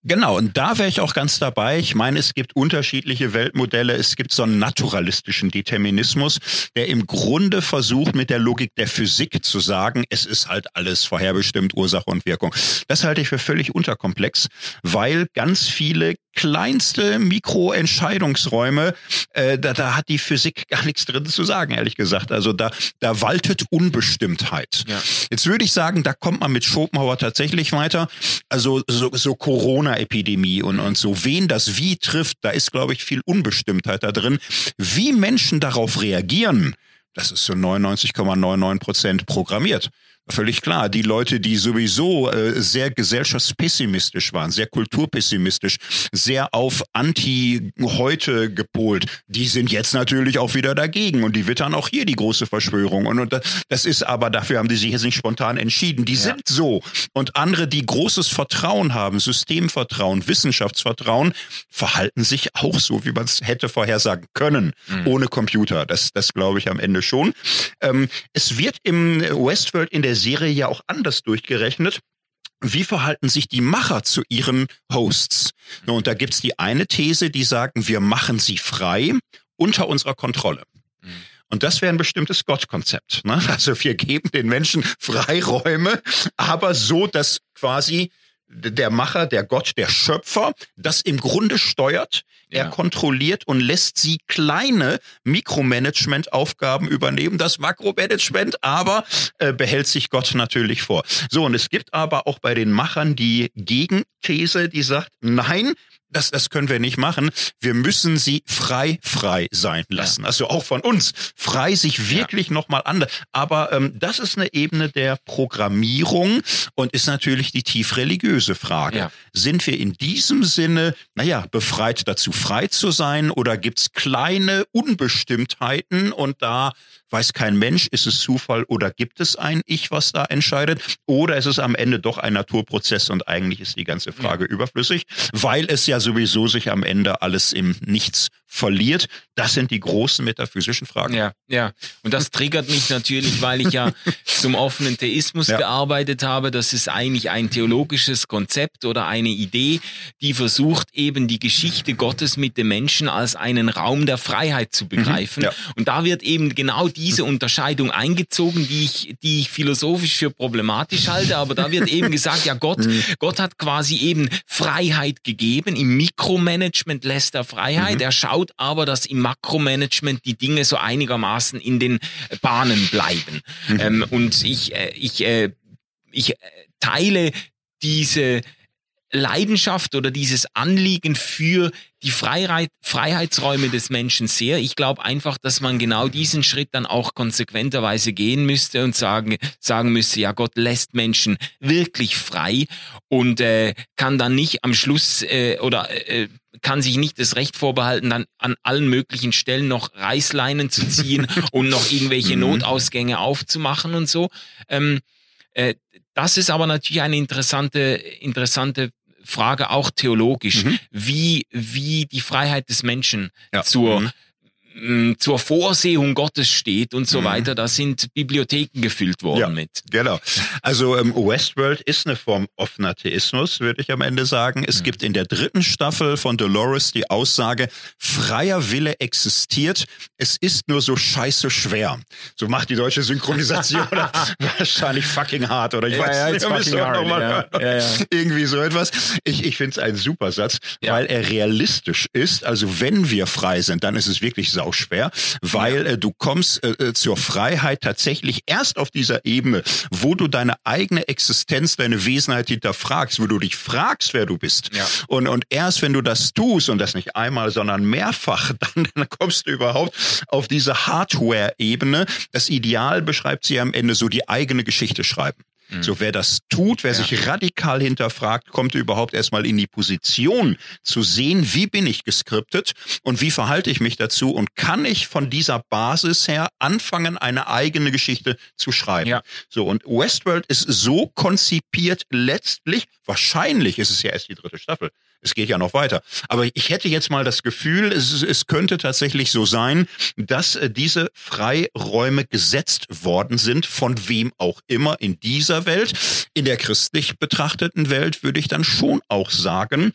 S2: Genau, und da wäre ich auch ganz dabei. Ich meine, es gibt unterschiedliche Weltmodelle. Es gibt so einen naturalistischen Determinismus, der im Grunde versucht, mit der Logik der Physik zu sagen, es ist halt alles vorherbestimmt, Ursache und Wirkung. Das halte ich für völlig unterkomplex, weil ganz viele kleinste Mikroentscheidungsräume, äh, da, da hat die Physik <laughs> gar nichts drin zu sagen, ehrlich gesagt. Also da, da waltet Unbestimmtheit. Ja. Jetzt würde ich sagen, da kommt man mit Schopenhauer tatsächlich weiter. Also so, so Corona-Epidemie und, und so, wen das wie trifft, da ist, glaube ich, viel Unbestimmtheit da drin. Wie Menschen darauf reagieren, das ist zu 99,99 Prozent programmiert. Völlig klar. Die Leute, die sowieso äh, sehr gesellschaftspessimistisch waren, sehr kulturpessimistisch, sehr auf Anti-heute gepolt, die sind jetzt natürlich auch wieder dagegen und die wittern auch hier die große Verschwörung. Und, und das ist aber, dafür haben die sich jetzt nicht spontan entschieden. Die ja. sind so. Und andere, die großes Vertrauen haben, Systemvertrauen, Wissenschaftsvertrauen, verhalten sich auch so, wie man es hätte vorhersagen können, mhm. ohne Computer. Das, das glaube ich am Ende schon. Ähm, es wird im Westworld in der der Serie ja auch anders durchgerechnet. Wie verhalten sich die Macher zu ihren Hosts? Und da gibt's die eine These, die sagen, wir machen sie frei unter unserer Kontrolle. Mhm. Und das wäre ein bestimmtes Gottkonzept. Ne? Also wir geben den Menschen Freiräume, aber so, dass quasi der Macher, der Gott, der Schöpfer, das im Grunde steuert. Er ja. kontrolliert und lässt sie kleine Mikromanagement-Aufgaben übernehmen. Das Makromanagement aber äh, behält sich Gott natürlich vor. So, und es gibt aber auch bei den Machern die Gegenthese, die sagt, nein, das, das können wir nicht machen. Wir müssen sie frei, frei sein lassen. Ja. Also auch von uns frei sich wirklich ja. nochmal an. Aber ähm, das ist eine Ebene der Programmierung und ist natürlich die tief religiöse Frage. Ja. Sind wir in diesem Sinne, naja, befreit dazu, frei zu sein oder gibt's kleine Unbestimmtheiten und da weiß kein Mensch, ist es Zufall oder gibt es ein Ich, was da entscheidet? Oder ist es am Ende doch ein Naturprozess und eigentlich ist die ganze Frage überflüssig, weil es ja sowieso sich am Ende alles im Nichts verliert. Das sind die großen metaphysischen Fragen.
S1: Ja, ja. Und das triggert mich natürlich, weil ich ja <laughs> zum offenen Theismus ja. gearbeitet habe. Das ist eigentlich ein theologisches Konzept oder eine Idee, die versucht eben die Geschichte Gottes mit dem Menschen als einen Raum der Freiheit zu begreifen. Mhm, ja. Und da wird eben genau diese Unterscheidung eingezogen, die ich, die ich philosophisch für problematisch halte. Aber da wird eben gesagt, ja Gott, mhm. Gott hat quasi eben Freiheit gegeben. Im Mikromanagement lässt er Freiheit. Mhm. Er schaut aber, dass im Makromanagement die Dinge so einigermaßen in den Bahnen bleiben. Mhm. Ähm, und ich, äh, ich, äh, ich äh, teile diese Leidenschaft oder dieses Anliegen für die Freiheit, Freiheitsräume des Menschen sehr. Ich glaube einfach, dass man genau diesen Schritt dann auch konsequenterweise gehen müsste und sagen, sagen müsste, ja, Gott lässt Menschen wirklich frei und äh, kann dann nicht am Schluss äh, oder äh, kann sich nicht das Recht vorbehalten, dann an allen möglichen Stellen noch Reißleinen zu ziehen <laughs> und noch irgendwelche mhm. Notausgänge aufzumachen und so. Ähm, äh, das ist aber natürlich eine interessante, interessante Frage auch theologisch, mhm. wie, wie die Freiheit des Menschen ja. zur, mhm zur Vorsehung Gottes steht und so mhm. weiter, da sind Bibliotheken gefüllt worden ja, mit.
S2: Genau. Also ähm, Westworld ist eine Form offener Theismus, würde ich am Ende sagen. Es mhm. gibt in der dritten Staffel von Dolores die Aussage, freier Wille existiert, es ist nur so scheiße schwer. So macht die deutsche Synchronisation <laughs> wahrscheinlich fucking hart oder ich ja, weiß ja, nicht, fucking hard, ja. Ja, ja. irgendwie so etwas. Ich, ich finde es ein super Satz, weil er realistisch ist. Also wenn wir frei sind, dann ist es wirklich so schwer, weil äh, du kommst äh, äh, zur Freiheit tatsächlich erst auf dieser Ebene, wo du deine eigene Existenz, deine Wesenheit hinterfragst, wo du dich fragst, wer du bist. Ja. Und, und erst wenn du das tust, und das nicht einmal, sondern mehrfach, <laughs> dann, dann kommst du überhaupt auf diese Hardware-Ebene. Das Ideal beschreibt sie am Ende so die eigene Geschichte schreiben. Mhm. So, wer das tut, wer ja. sich radikal hinterfragt, kommt überhaupt erstmal in die Position zu sehen, wie bin ich geskriptet und wie verhalte ich mich dazu und kann ich von dieser Basis her anfangen, eine eigene Geschichte zu schreiben. Ja. So, und Westworld ist so konzipiert letztlich, wahrscheinlich ist es ja erst die dritte Staffel, es geht ja noch weiter. Aber ich hätte jetzt mal das Gefühl, es, es könnte tatsächlich so sein, dass äh, diese Freiräume gesetzt worden sind, von wem auch immer in dieser Welt. In der christlich betrachteten Welt würde ich dann schon auch sagen,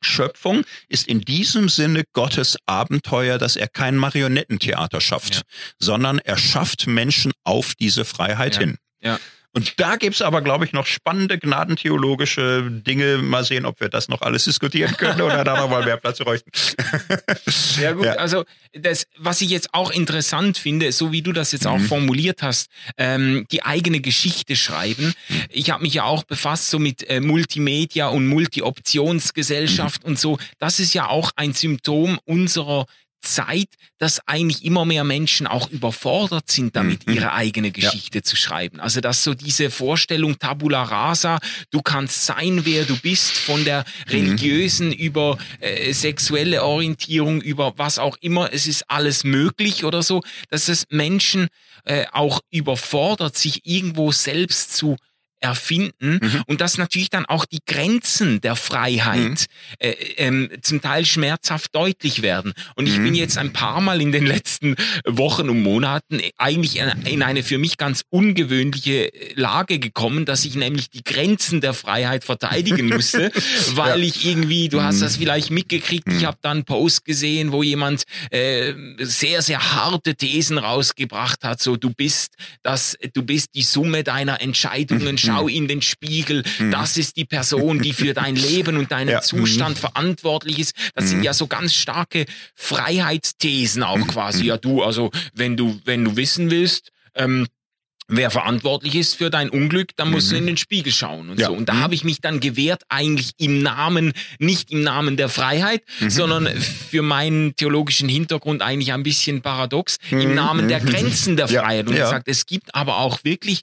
S2: Schöpfung ist in diesem Sinne Gottes Abenteuer, dass er kein Marionettentheater schafft, ja. sondern er schafft Menschen auf diese Freiheit
S1: ja.
S2: hin.
S1: Ja.
S2: Und da gibt's aber, glaube ich, noch spannende gnadentheologische Dinge. Mal sehen, ob wir das noch alles diskutieren können oder da noch mal mehr Platz bräuchten. <laughs>
S1: Ja gut, ja. also das, was ich jetzt auch interessant finde, so wie du das jetzt auch mhm. formuliert hast, ähm, die eigene Geschichte schreiben. Ich habe mich ja auch befasst so mit äh, Multimedia und Multi-Optionsgesellschaft mhm. und so. Das ist ja auch ein Symptom unserer Zeit, dass eigentlich immer mehr Menschen auch überfordert sind, damit mhm. ihre eigene Geschichte ja. zu schreiben. Also dass so diese Vorstellung Tabula rasa, du kannst sein, wer du bist, von der mhm. religiösen über äh, sexuelle Orientierung, über was auch immer, es ist alles möglich oder so, dass es Menschen äh, auch überfordert, sich irgendwo selbst zu erfinden mhm. und dass natürlich dann auch die Grenzen der Freiheit mhm. äh, ähm, zum Teil schmerzhaft deutlich werden. Und ich mhm. bin jetzt ein paar Mal in den letzten Wochen und Monaten eigentlich in eine für mich ganz ungewöhnliche Lage gekommen, dass ich nämlich die Grenzen der Freiheit verteidigen musste, <laughs> weil ja. ich irgendwie, du hast mhm. das vielleicht mitgekriegt, ich mhm. habe dann einen Post gesehen, wo jemand äh, sehr, sehr harte Thesen rausgebracht hat, so du bist das, du bist die Summe deiner Entscheidungen <laughs> schau mhm. in den Spiegel, mhm. das ist die Person, die für dein <laughs> Leben und deinen ja. Zustand mhm. verantwortlich ist. Das sind ja so ganz starke Freiheitsthesen auch quasi. Ja, du, also wenn du, wenn du wissen willst, ähm, wer verantwortlich ist für dein Unglück, dann musst mhm. du in den Spiegel schauen und ja. so. Und da mhm. habe ich mich dann gewehrt, eigentlich im Namen, nicht im Namen der Freiheit, mhm. sondern für meinen theologischen Hintergrund eigentlich ein bisschen paradox, im mhm. Namen der mhm. Grenzen der <laughs> Freiheit. Ja. Und ja. gesagt, es gibt aber auch wirklich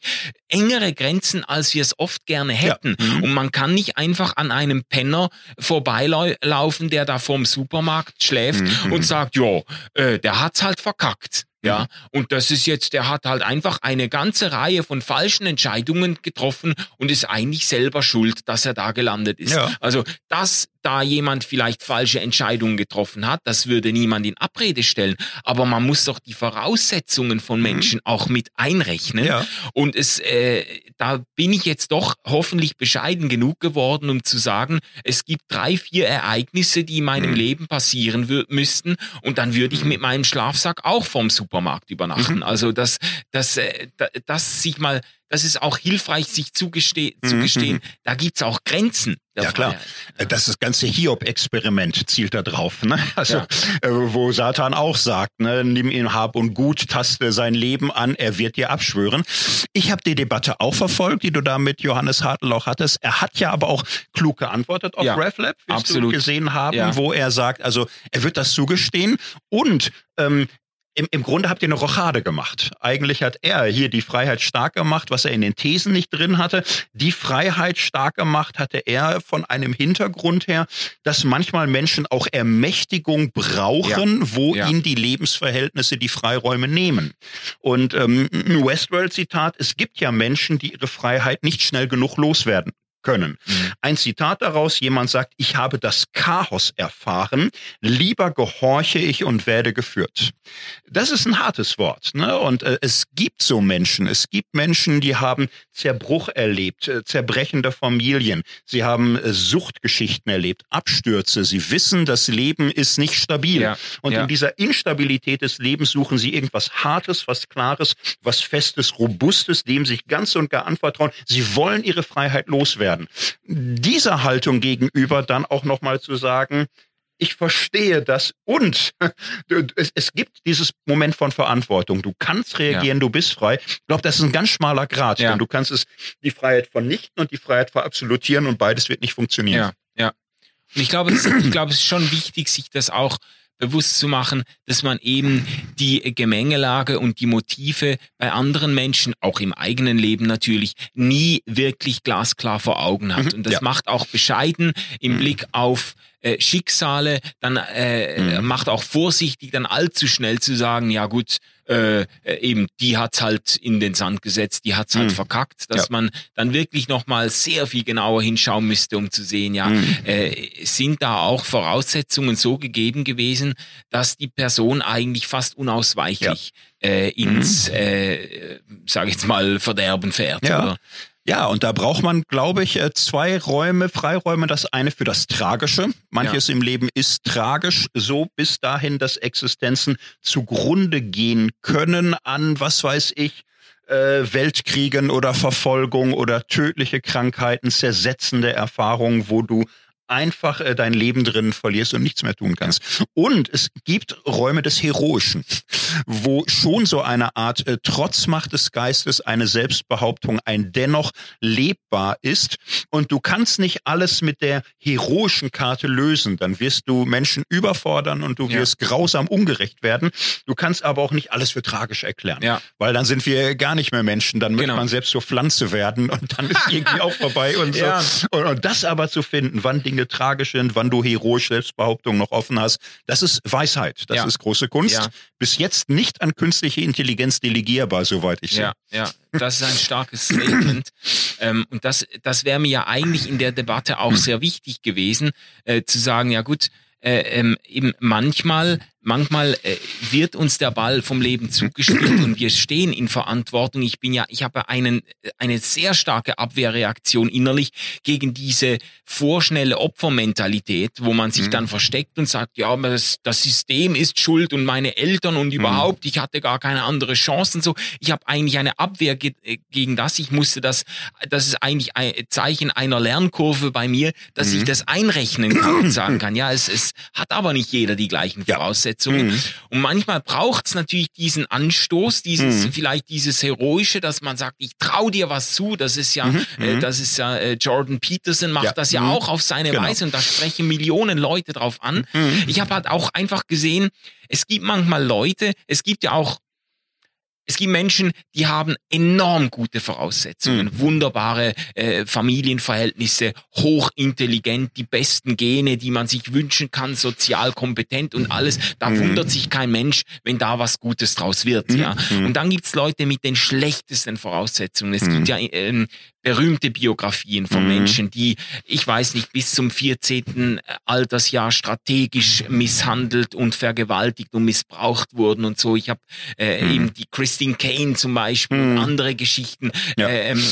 S1: engere Grenzen, als wir es oft gerne hätten. Ja. Mhm. Und man kann nicht einfach an einem Penner vorbeilaufen, der da vorm Supermarkt schläft und sagt, ja, äh, der hat's halt verkackt. Ja, mhm. und das ist jetzt, der hat halt einfach eine ganze Reihe von falschen Entscheidungen getroffen und ist eigentlich selber schuld, dass er da gelandet ist. Ja. Also, dass da jemand vielleicht falsche Entscheidungen getroffen hat, das würde niemand in Abrede stellen. Aber man muss doch die Voraussetzungen von mhm. Menschen mhm. auch mit einrechnen. Ja. Und es, äh, da bin ich jetzt doch hoffentlich bescheiden genug geworden, um zu sagen, es gibt drei, vier Ereignisse, die in meinem mhm. Leben passieren müssten. Und dann würde ich mhm. mit meinem Schlafsack auch vom Supermarkt übernachten. Mhm. Also das, das, äh, das sich mal das ist auch hilfreich, sich zugeste mhm. zugestehen. Da gibt's auch Grenzen.
S2: ja klar, äh, das ist ganze Hiob-Experiment zielt da drauf, ne? <laughs> Also ja. äh, wo Satan auch sagt, ne, nimm ihn Hab und Gut, taste sein Leben an, er wird dir abschwören. Ich habe die Debatte auch verfolgt, die du da mit Johannes Hartl hattest. Er hat ja aber auch klug geantwortet auf
S1: ja,
S2: RevLab,
S1: wie du
S2: gesehen haben, ja. wo er sagt, also er wird das zugestehen und ähm, im, Im Grunde habt ihr eine Rochade gemacht. Eigentlich hat er hier die Freiheit stark gemacht, was er in den Thesen nicht drin hatte. Die Freiheit stark gemacht hatte er von einem Hintergrund her, dass manchmal Menschen auch Ermächtigung brauchen, ja. wo ja. ihnen die Lebensverhältnisse die Freiräume nehmen. Und ähm, Westworld-Zitat, es gibt ja Menschen, die ihre Freiheit nicht schnell genug loswerden können. Mhm. Ein Zitat daraus, jemand sagt, ich habe das Chaos erfahren, lieber gehorche ich und werde geführt. Das ist ein hartes Wort. Ne? Und äh, es gibt so Menschen, es gibt Menschen, die haben Zerbruch erlebt, äh, zerbrechende Familien, sie haben äh, Suchtgeschichten erlebt, Abstürze, sie wissen, das Leben ist nicht stabil. Ja. Und ja. in dieser Instabilität des Lebens suchen sie irgendwas Hartes, was Klares, was Festes, Robustes, dem sich ganz und gar anvertrauen. Sie wollen ihre Freiheit loswerden werden. Dieser Haltung gegenüber dann auch nochmal zu sagen, ich verstehe das und <laughs> es, es, gibt dieses Moment von Verantwortung. Du kannst reagieren, ja. du bist frei. Ich glaube, das ist ein ganz schmaler Grad, ja. denn du kannst es die Freiheit vernichten und die Freiheit verabsolutieren und beides wird nicht funktionieren.
S1: Ja, ja. Und ich glaube, es, ich glaube, es ist schon wichtig, sich das auch bewusst zu machen, dass man eben die Gemengelage und die Motive bei anderen Menschen, auch im eigenen Leben natürlich, nie wirklich glasklar vor Augen hat.
S2: Mhm,
S1: Und das
S2: ja.
S1: macht auch bescheiden im
S2: Mhm.
S1: Blick auf äh, Schicksale, dann äh,
S2: Mhm.
S1: macht auch vorsichtig, dann allzu schnell zu sagen, ja gut, äh, äh, eben, die hat's halt in den Sand gesetzt, die hat's halt
S2: Mhm.
S1: verkackt, dass
S2: Ja.
S1: man dann wirklich nochmal sehr viel genauer hinschauen müsste, um zu sehen, ja,
S2: Mhm.
S1: äh, sind da auch Voraussetzungen so gegeben gewesen, dass die Person eigentlich fast unausweichlich äh, ins, äh, sage ich jetzt mal, Verderben fährt.
S2: Ja.
S1: Oder?
S2: Ja, und da braucht man, glaube ich, äh, zwei Räume, Freiräume. Das eine für das Tragische. Manches im Leben ist tragisch, so bis dahin, dass Existenzen zugrunde gehen können an, was weiß ich, äh, Weltkriegen oder Verfolgung oder tödliche Krankheiten, zersetzende Erfahrungen, wo du einfach äh, dein Leben drin verlierst und nichts mehr tun kannst. Und es gibt Räume des Heroischen, wo schon so eine Art äh, Trotzmacht des Geistes, eine Selbstbehauptung, ein dennoch lebbar ist. Und du kannst nicht alles mit der heroischen Karte lösen. Dann wirst du Menschen überfordern und du
S1: Ja.
S2: wirst grausam ungerecht werden. Du kannst aber auch nicht alles für tragisch erklären.
S1: Ja.
S2: Weil dann sind wir gar nicht mehr Menschen. Dann möchte
S1: Genau.
S2: man selbst zur Pflanze werden und dann ist <laughs> irgendwie auch vorbei und so.
S1: Ja.
S2: Und, und das aber zu finden, wann Dinge tragisch sind, wann du heroisch Selbstbehauptung noch offen hast, das ist Weisheit. Das
S1: Ja.
S2: ist große Kunst.
S1: Ja.
S2: Bis jetzt nicht an künstliche Intelligenz delegierbar, soweit ich sehe.
S1: Ja, ja, das ist ein starkes Statement. ähm, und das, das wäre mir ja eigentlich in der Debatte auch sehr wichtig gewesen, äh, zu sagen, ja gut, äh, ähm, eben manchmal, manchmal äh, wird uns der Ball vom Leben zugespielt und wir stehen in Verantwortung. Ich bin ja, ich habe einen, eine sehr starke Abwehrreaktion innerlich gegen diese vorschnelle Opfermentalität, wo man sich
S2: Mhm.
S1: dann versteckt und sagt, ja, das, das System ist schuld und meine Eltern und überhaupt, ich hatte gar keine andere Chance und so. Ich habe eigentlich eine Abwehr ge äh, gegen das. Ich musste das, das ist eigentlich ein Zeichen einer Lernkurve bei mir, dass ich
S2: Mhm.
S1: das einrechnen kann und sagen kann, ja, es, es hat aber nicht jeder die gleichen
S2: Ja.
S1: Voraussetzungen.
S2: Mhm.
S1: Und manchmal braucht es natürlich diesen Anstoß, dieses
S2: Mhm.
S1: vielleicht dieses heroische, dass man sagt, ich trau dir was zu. Das ist ja,
S2: Mhm.
S1: äh,
S2: Mhm.
S1: das ist ja äh, Jordan Peterson macht
S2: Ja.
S1: das ja
S2: Mhm.
S1: auch auf seine
S2: Genau.
S1: Weise und da sprechen Millionen Leute drauf an.
S2: Mhm.
S1: Ich habe halt auch einfach gesehen, es gibt manchmal Leute, es gibt ja auch es gibt Menschen, die haben enorm gute Voraussetzungen,
S2: Mhm.
S1: wunderbare äh, Familienverhältnisse, hochintelligent, die besten Gene, die man sich wünschen kann, sozial kompetent und alles. Da
S2: Mhm.
S1: wundert sich kein Mensch, wenn da was Gutes draus wird.
S2: Mhm.
S1: Ja.
S2: Mhm.
S1: Und dann gibt's Leute mit den schlechtesten Voraussetzungen. Es
S2: Mhm.
S1: gibt ja ähm, berühmte Biografien von
S2: Mhm.
S1: Menschen, die, ich weiß nicht, bis zum 14. Altersjahr strategisch misshandelt und vergewaltigt und missbraucht wurden und so. Ich habe äh,
S2: Mhm.
S1: eben die Christine Kane zum Beispiel und
S2: Mhm.
S1: andere Geschichten.
S2: Ja.
S1: Äh, ähm,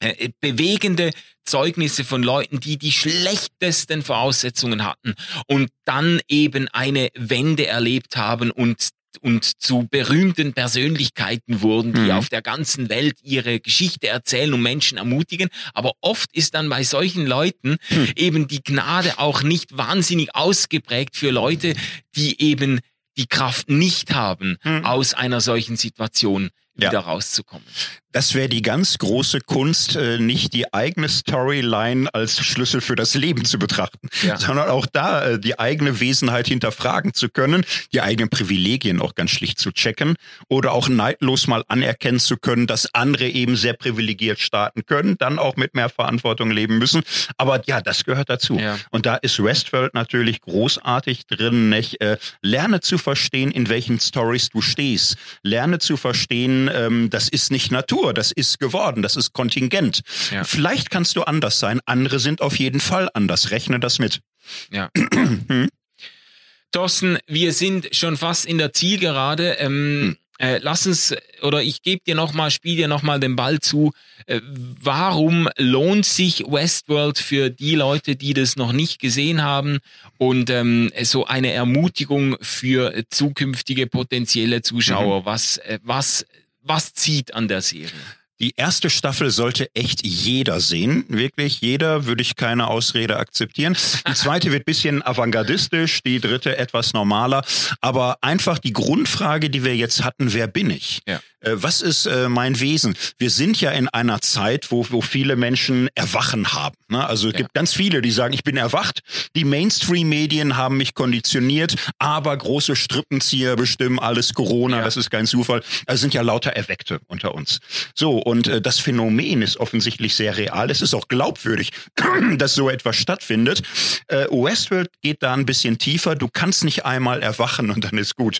S1: äh, bewegende Zeugnisse von Leuten, die die schlechtesten Voraussetzungen hatten und dann eben eine Wende erlebt haben und und zu berühmten Persönlichkeiten wurden, die
S2: Mhm.
S1: auf der ganzen Welt ihre Geschichte erzählen und Menschen ermutigen. Aber oft ist dann bei solchen Leuten
S2: Mhm.
S1: eben die Gnade auch nicht wahnsinnig ausgeprägt für Leute, die eben die Kraft nicht haben,
S2: Mhm.
S1: aus einer solchen Situation
S2: Ja.
S1: wieder rauszukommen.
S2: Das wäre die ganz große Kunst, äh, nicht die eigene Storyline als Schlüssel für das Leben zu betrachten,
S1: Ja.
S2: sondern auch da äh, die eigene Wesenheit hinterfragen zu können, die eigenen Privilegien auch ganz schlicht zu checken oder auch neidlos mal anerkennen zu können, dass andere eben sehr privilegiert starten können, dann auch mit mehr Verantwortung leben müssen. Aber ja, das gehört dazu.
S1: Ja.
S2: Und da ist Westworld natürlich großartig drin. Nicht? Äh, lerne zu verstehen, in welchen Stories du stehst. Lerne zu verstehen, ähm, das ist nicht Natur, das ist geworden, das ist Kontingent.
S1: Ja.
S2: Vielleicht kannst du anders sein, andere sind auf jeden Fall anders. Rechne das mit.
S1: Ja. <clears throat> Thorsten, wir sind schon fast in der Zielgerade. Ähm, äh, lass uns, oder ich gebe dir nochmal, spiel dir nochmal den Ball zu. Äh, warum lohnt sich Westworld für die Leute, die das noch nicht gesehen haben und ähm, so eine Ermutigung für zukünftige potenzielle Zuschauer? Was, äh, was, was zieht an der Serie?
S2: Die erste Staffel sollte echt jeder sehen. Wirklich jeder würde ich keine Ausrede akzeptieren. Die zweite wird bisschen avantgardistisch, die dritte etwas normaler. Aber einfach die Grundfrage, die wir jetzt hatten, wer bin ich?
S1: Ja.
S2: Äh, Was ist äh, mein Wesen? Wir sind ja in einer Zeit, wo, wo viele Menschen Erwachen haben. Ne? Also es ja. gibt ganz viele, die sagen, ich bin erwacht. Die Mainstream-Medien haben mich konditioniert, aber große Strippenzieher bestimmen alles Corona, ja. das ist kein Zufall. Also sind ja lauter Erweckte unter uns. So, und äh, das Phänomen ist offensichtlich sehr real. Es ist auch glaubwürdig, <clears throat> dass so etwas stattfindet. Äh, Westworld geht da ein bisschen tiefer. Du kannst nicht einmal erwachen und dann ist gut.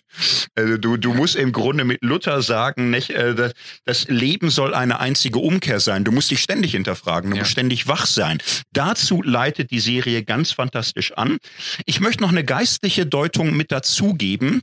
S2: Äh, du, du musst im Grunde mit Luther sagen, nicht, äh, das Leben soll eine einzige Umkehr sein. Du musst dich ständig hinterfragen, du ja. musst ständig wach sein. Dazu leitet die Serie ganz fantastisch an. Ich möchte noch eine geistliche Deutung mit dazugeben.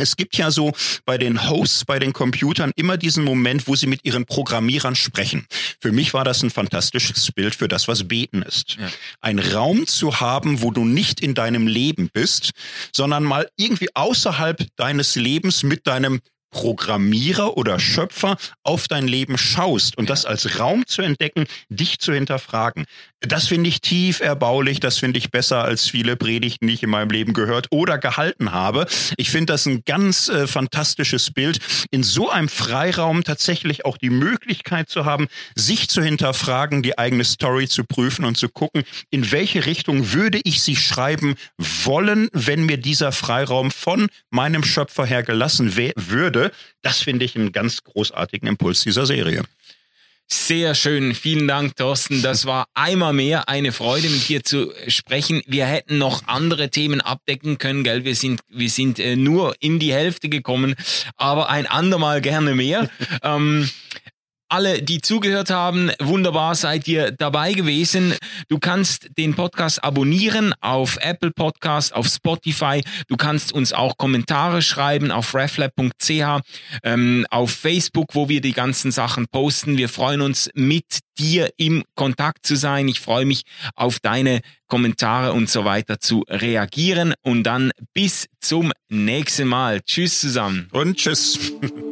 S2: Es gibt ja so bei den Hosts, bei den Computern immer diesen Moment, wo sie mit ihren Programmierern sprechen. Für mich war das ein fantastisches Bild für das, was Beten ist. Ja. Ein Raum zu haben, wo du nicht in deinem Leben bist, sondern mal irgendwie außerhalb deines Lebens mit deinem Programmierer oder Schöpfer auf dein Leben schaust und das als Raum zu entdecken, dich zu hinterfragen. Das finde ich tief erbaulich, das finde ich besser als viele Predigten, die ich in meinem Leben gehört oder gehalten habe. Ich finde das ein ganz äh, fantastisches Bild, in so einem Freiraum tatsächlich auch die Möglichkeit zu haben, sich zu hinterfragen, die eigene Story zu prüfen und zu gucken, in welche Richtung würde ich sie schreiben wollen, wenn mir dieser Freiraum von meinem Schöpfer her gelassen würde würde. Das finde ich einen ganz großartigen Impuls dieser Serie.
S1: Sehr schön. Vielen Dank, Thorsten. Das war einmal mehr eine Freude, mit dir zu sprechen. Wir hätten noch andere Themen abdecken können, gell? Wir sind, wir sind äh, nur in die Hälfte gekommen, aber ein andermal gerne mehr. ähm, alle, die zugehört haben, wunderbar seid ihr dabei gewesen. Du kannst den Podcast abonnieren auf Apple Podcast, auf Spotify. Du kannst uns auch Kommentare schreiben auf reflab.ch, ähm, auf Facebook, wo wir die ganzen Sachen posten. Wir freuen uns, mit dir im Kontakt zu sein. Ich freue mich auf deine Kommentare und so weiter zu reagieren. Und dann bis zum nächsten Mal. Tschüss zusammen.
S2: Und tschüss. <laughs>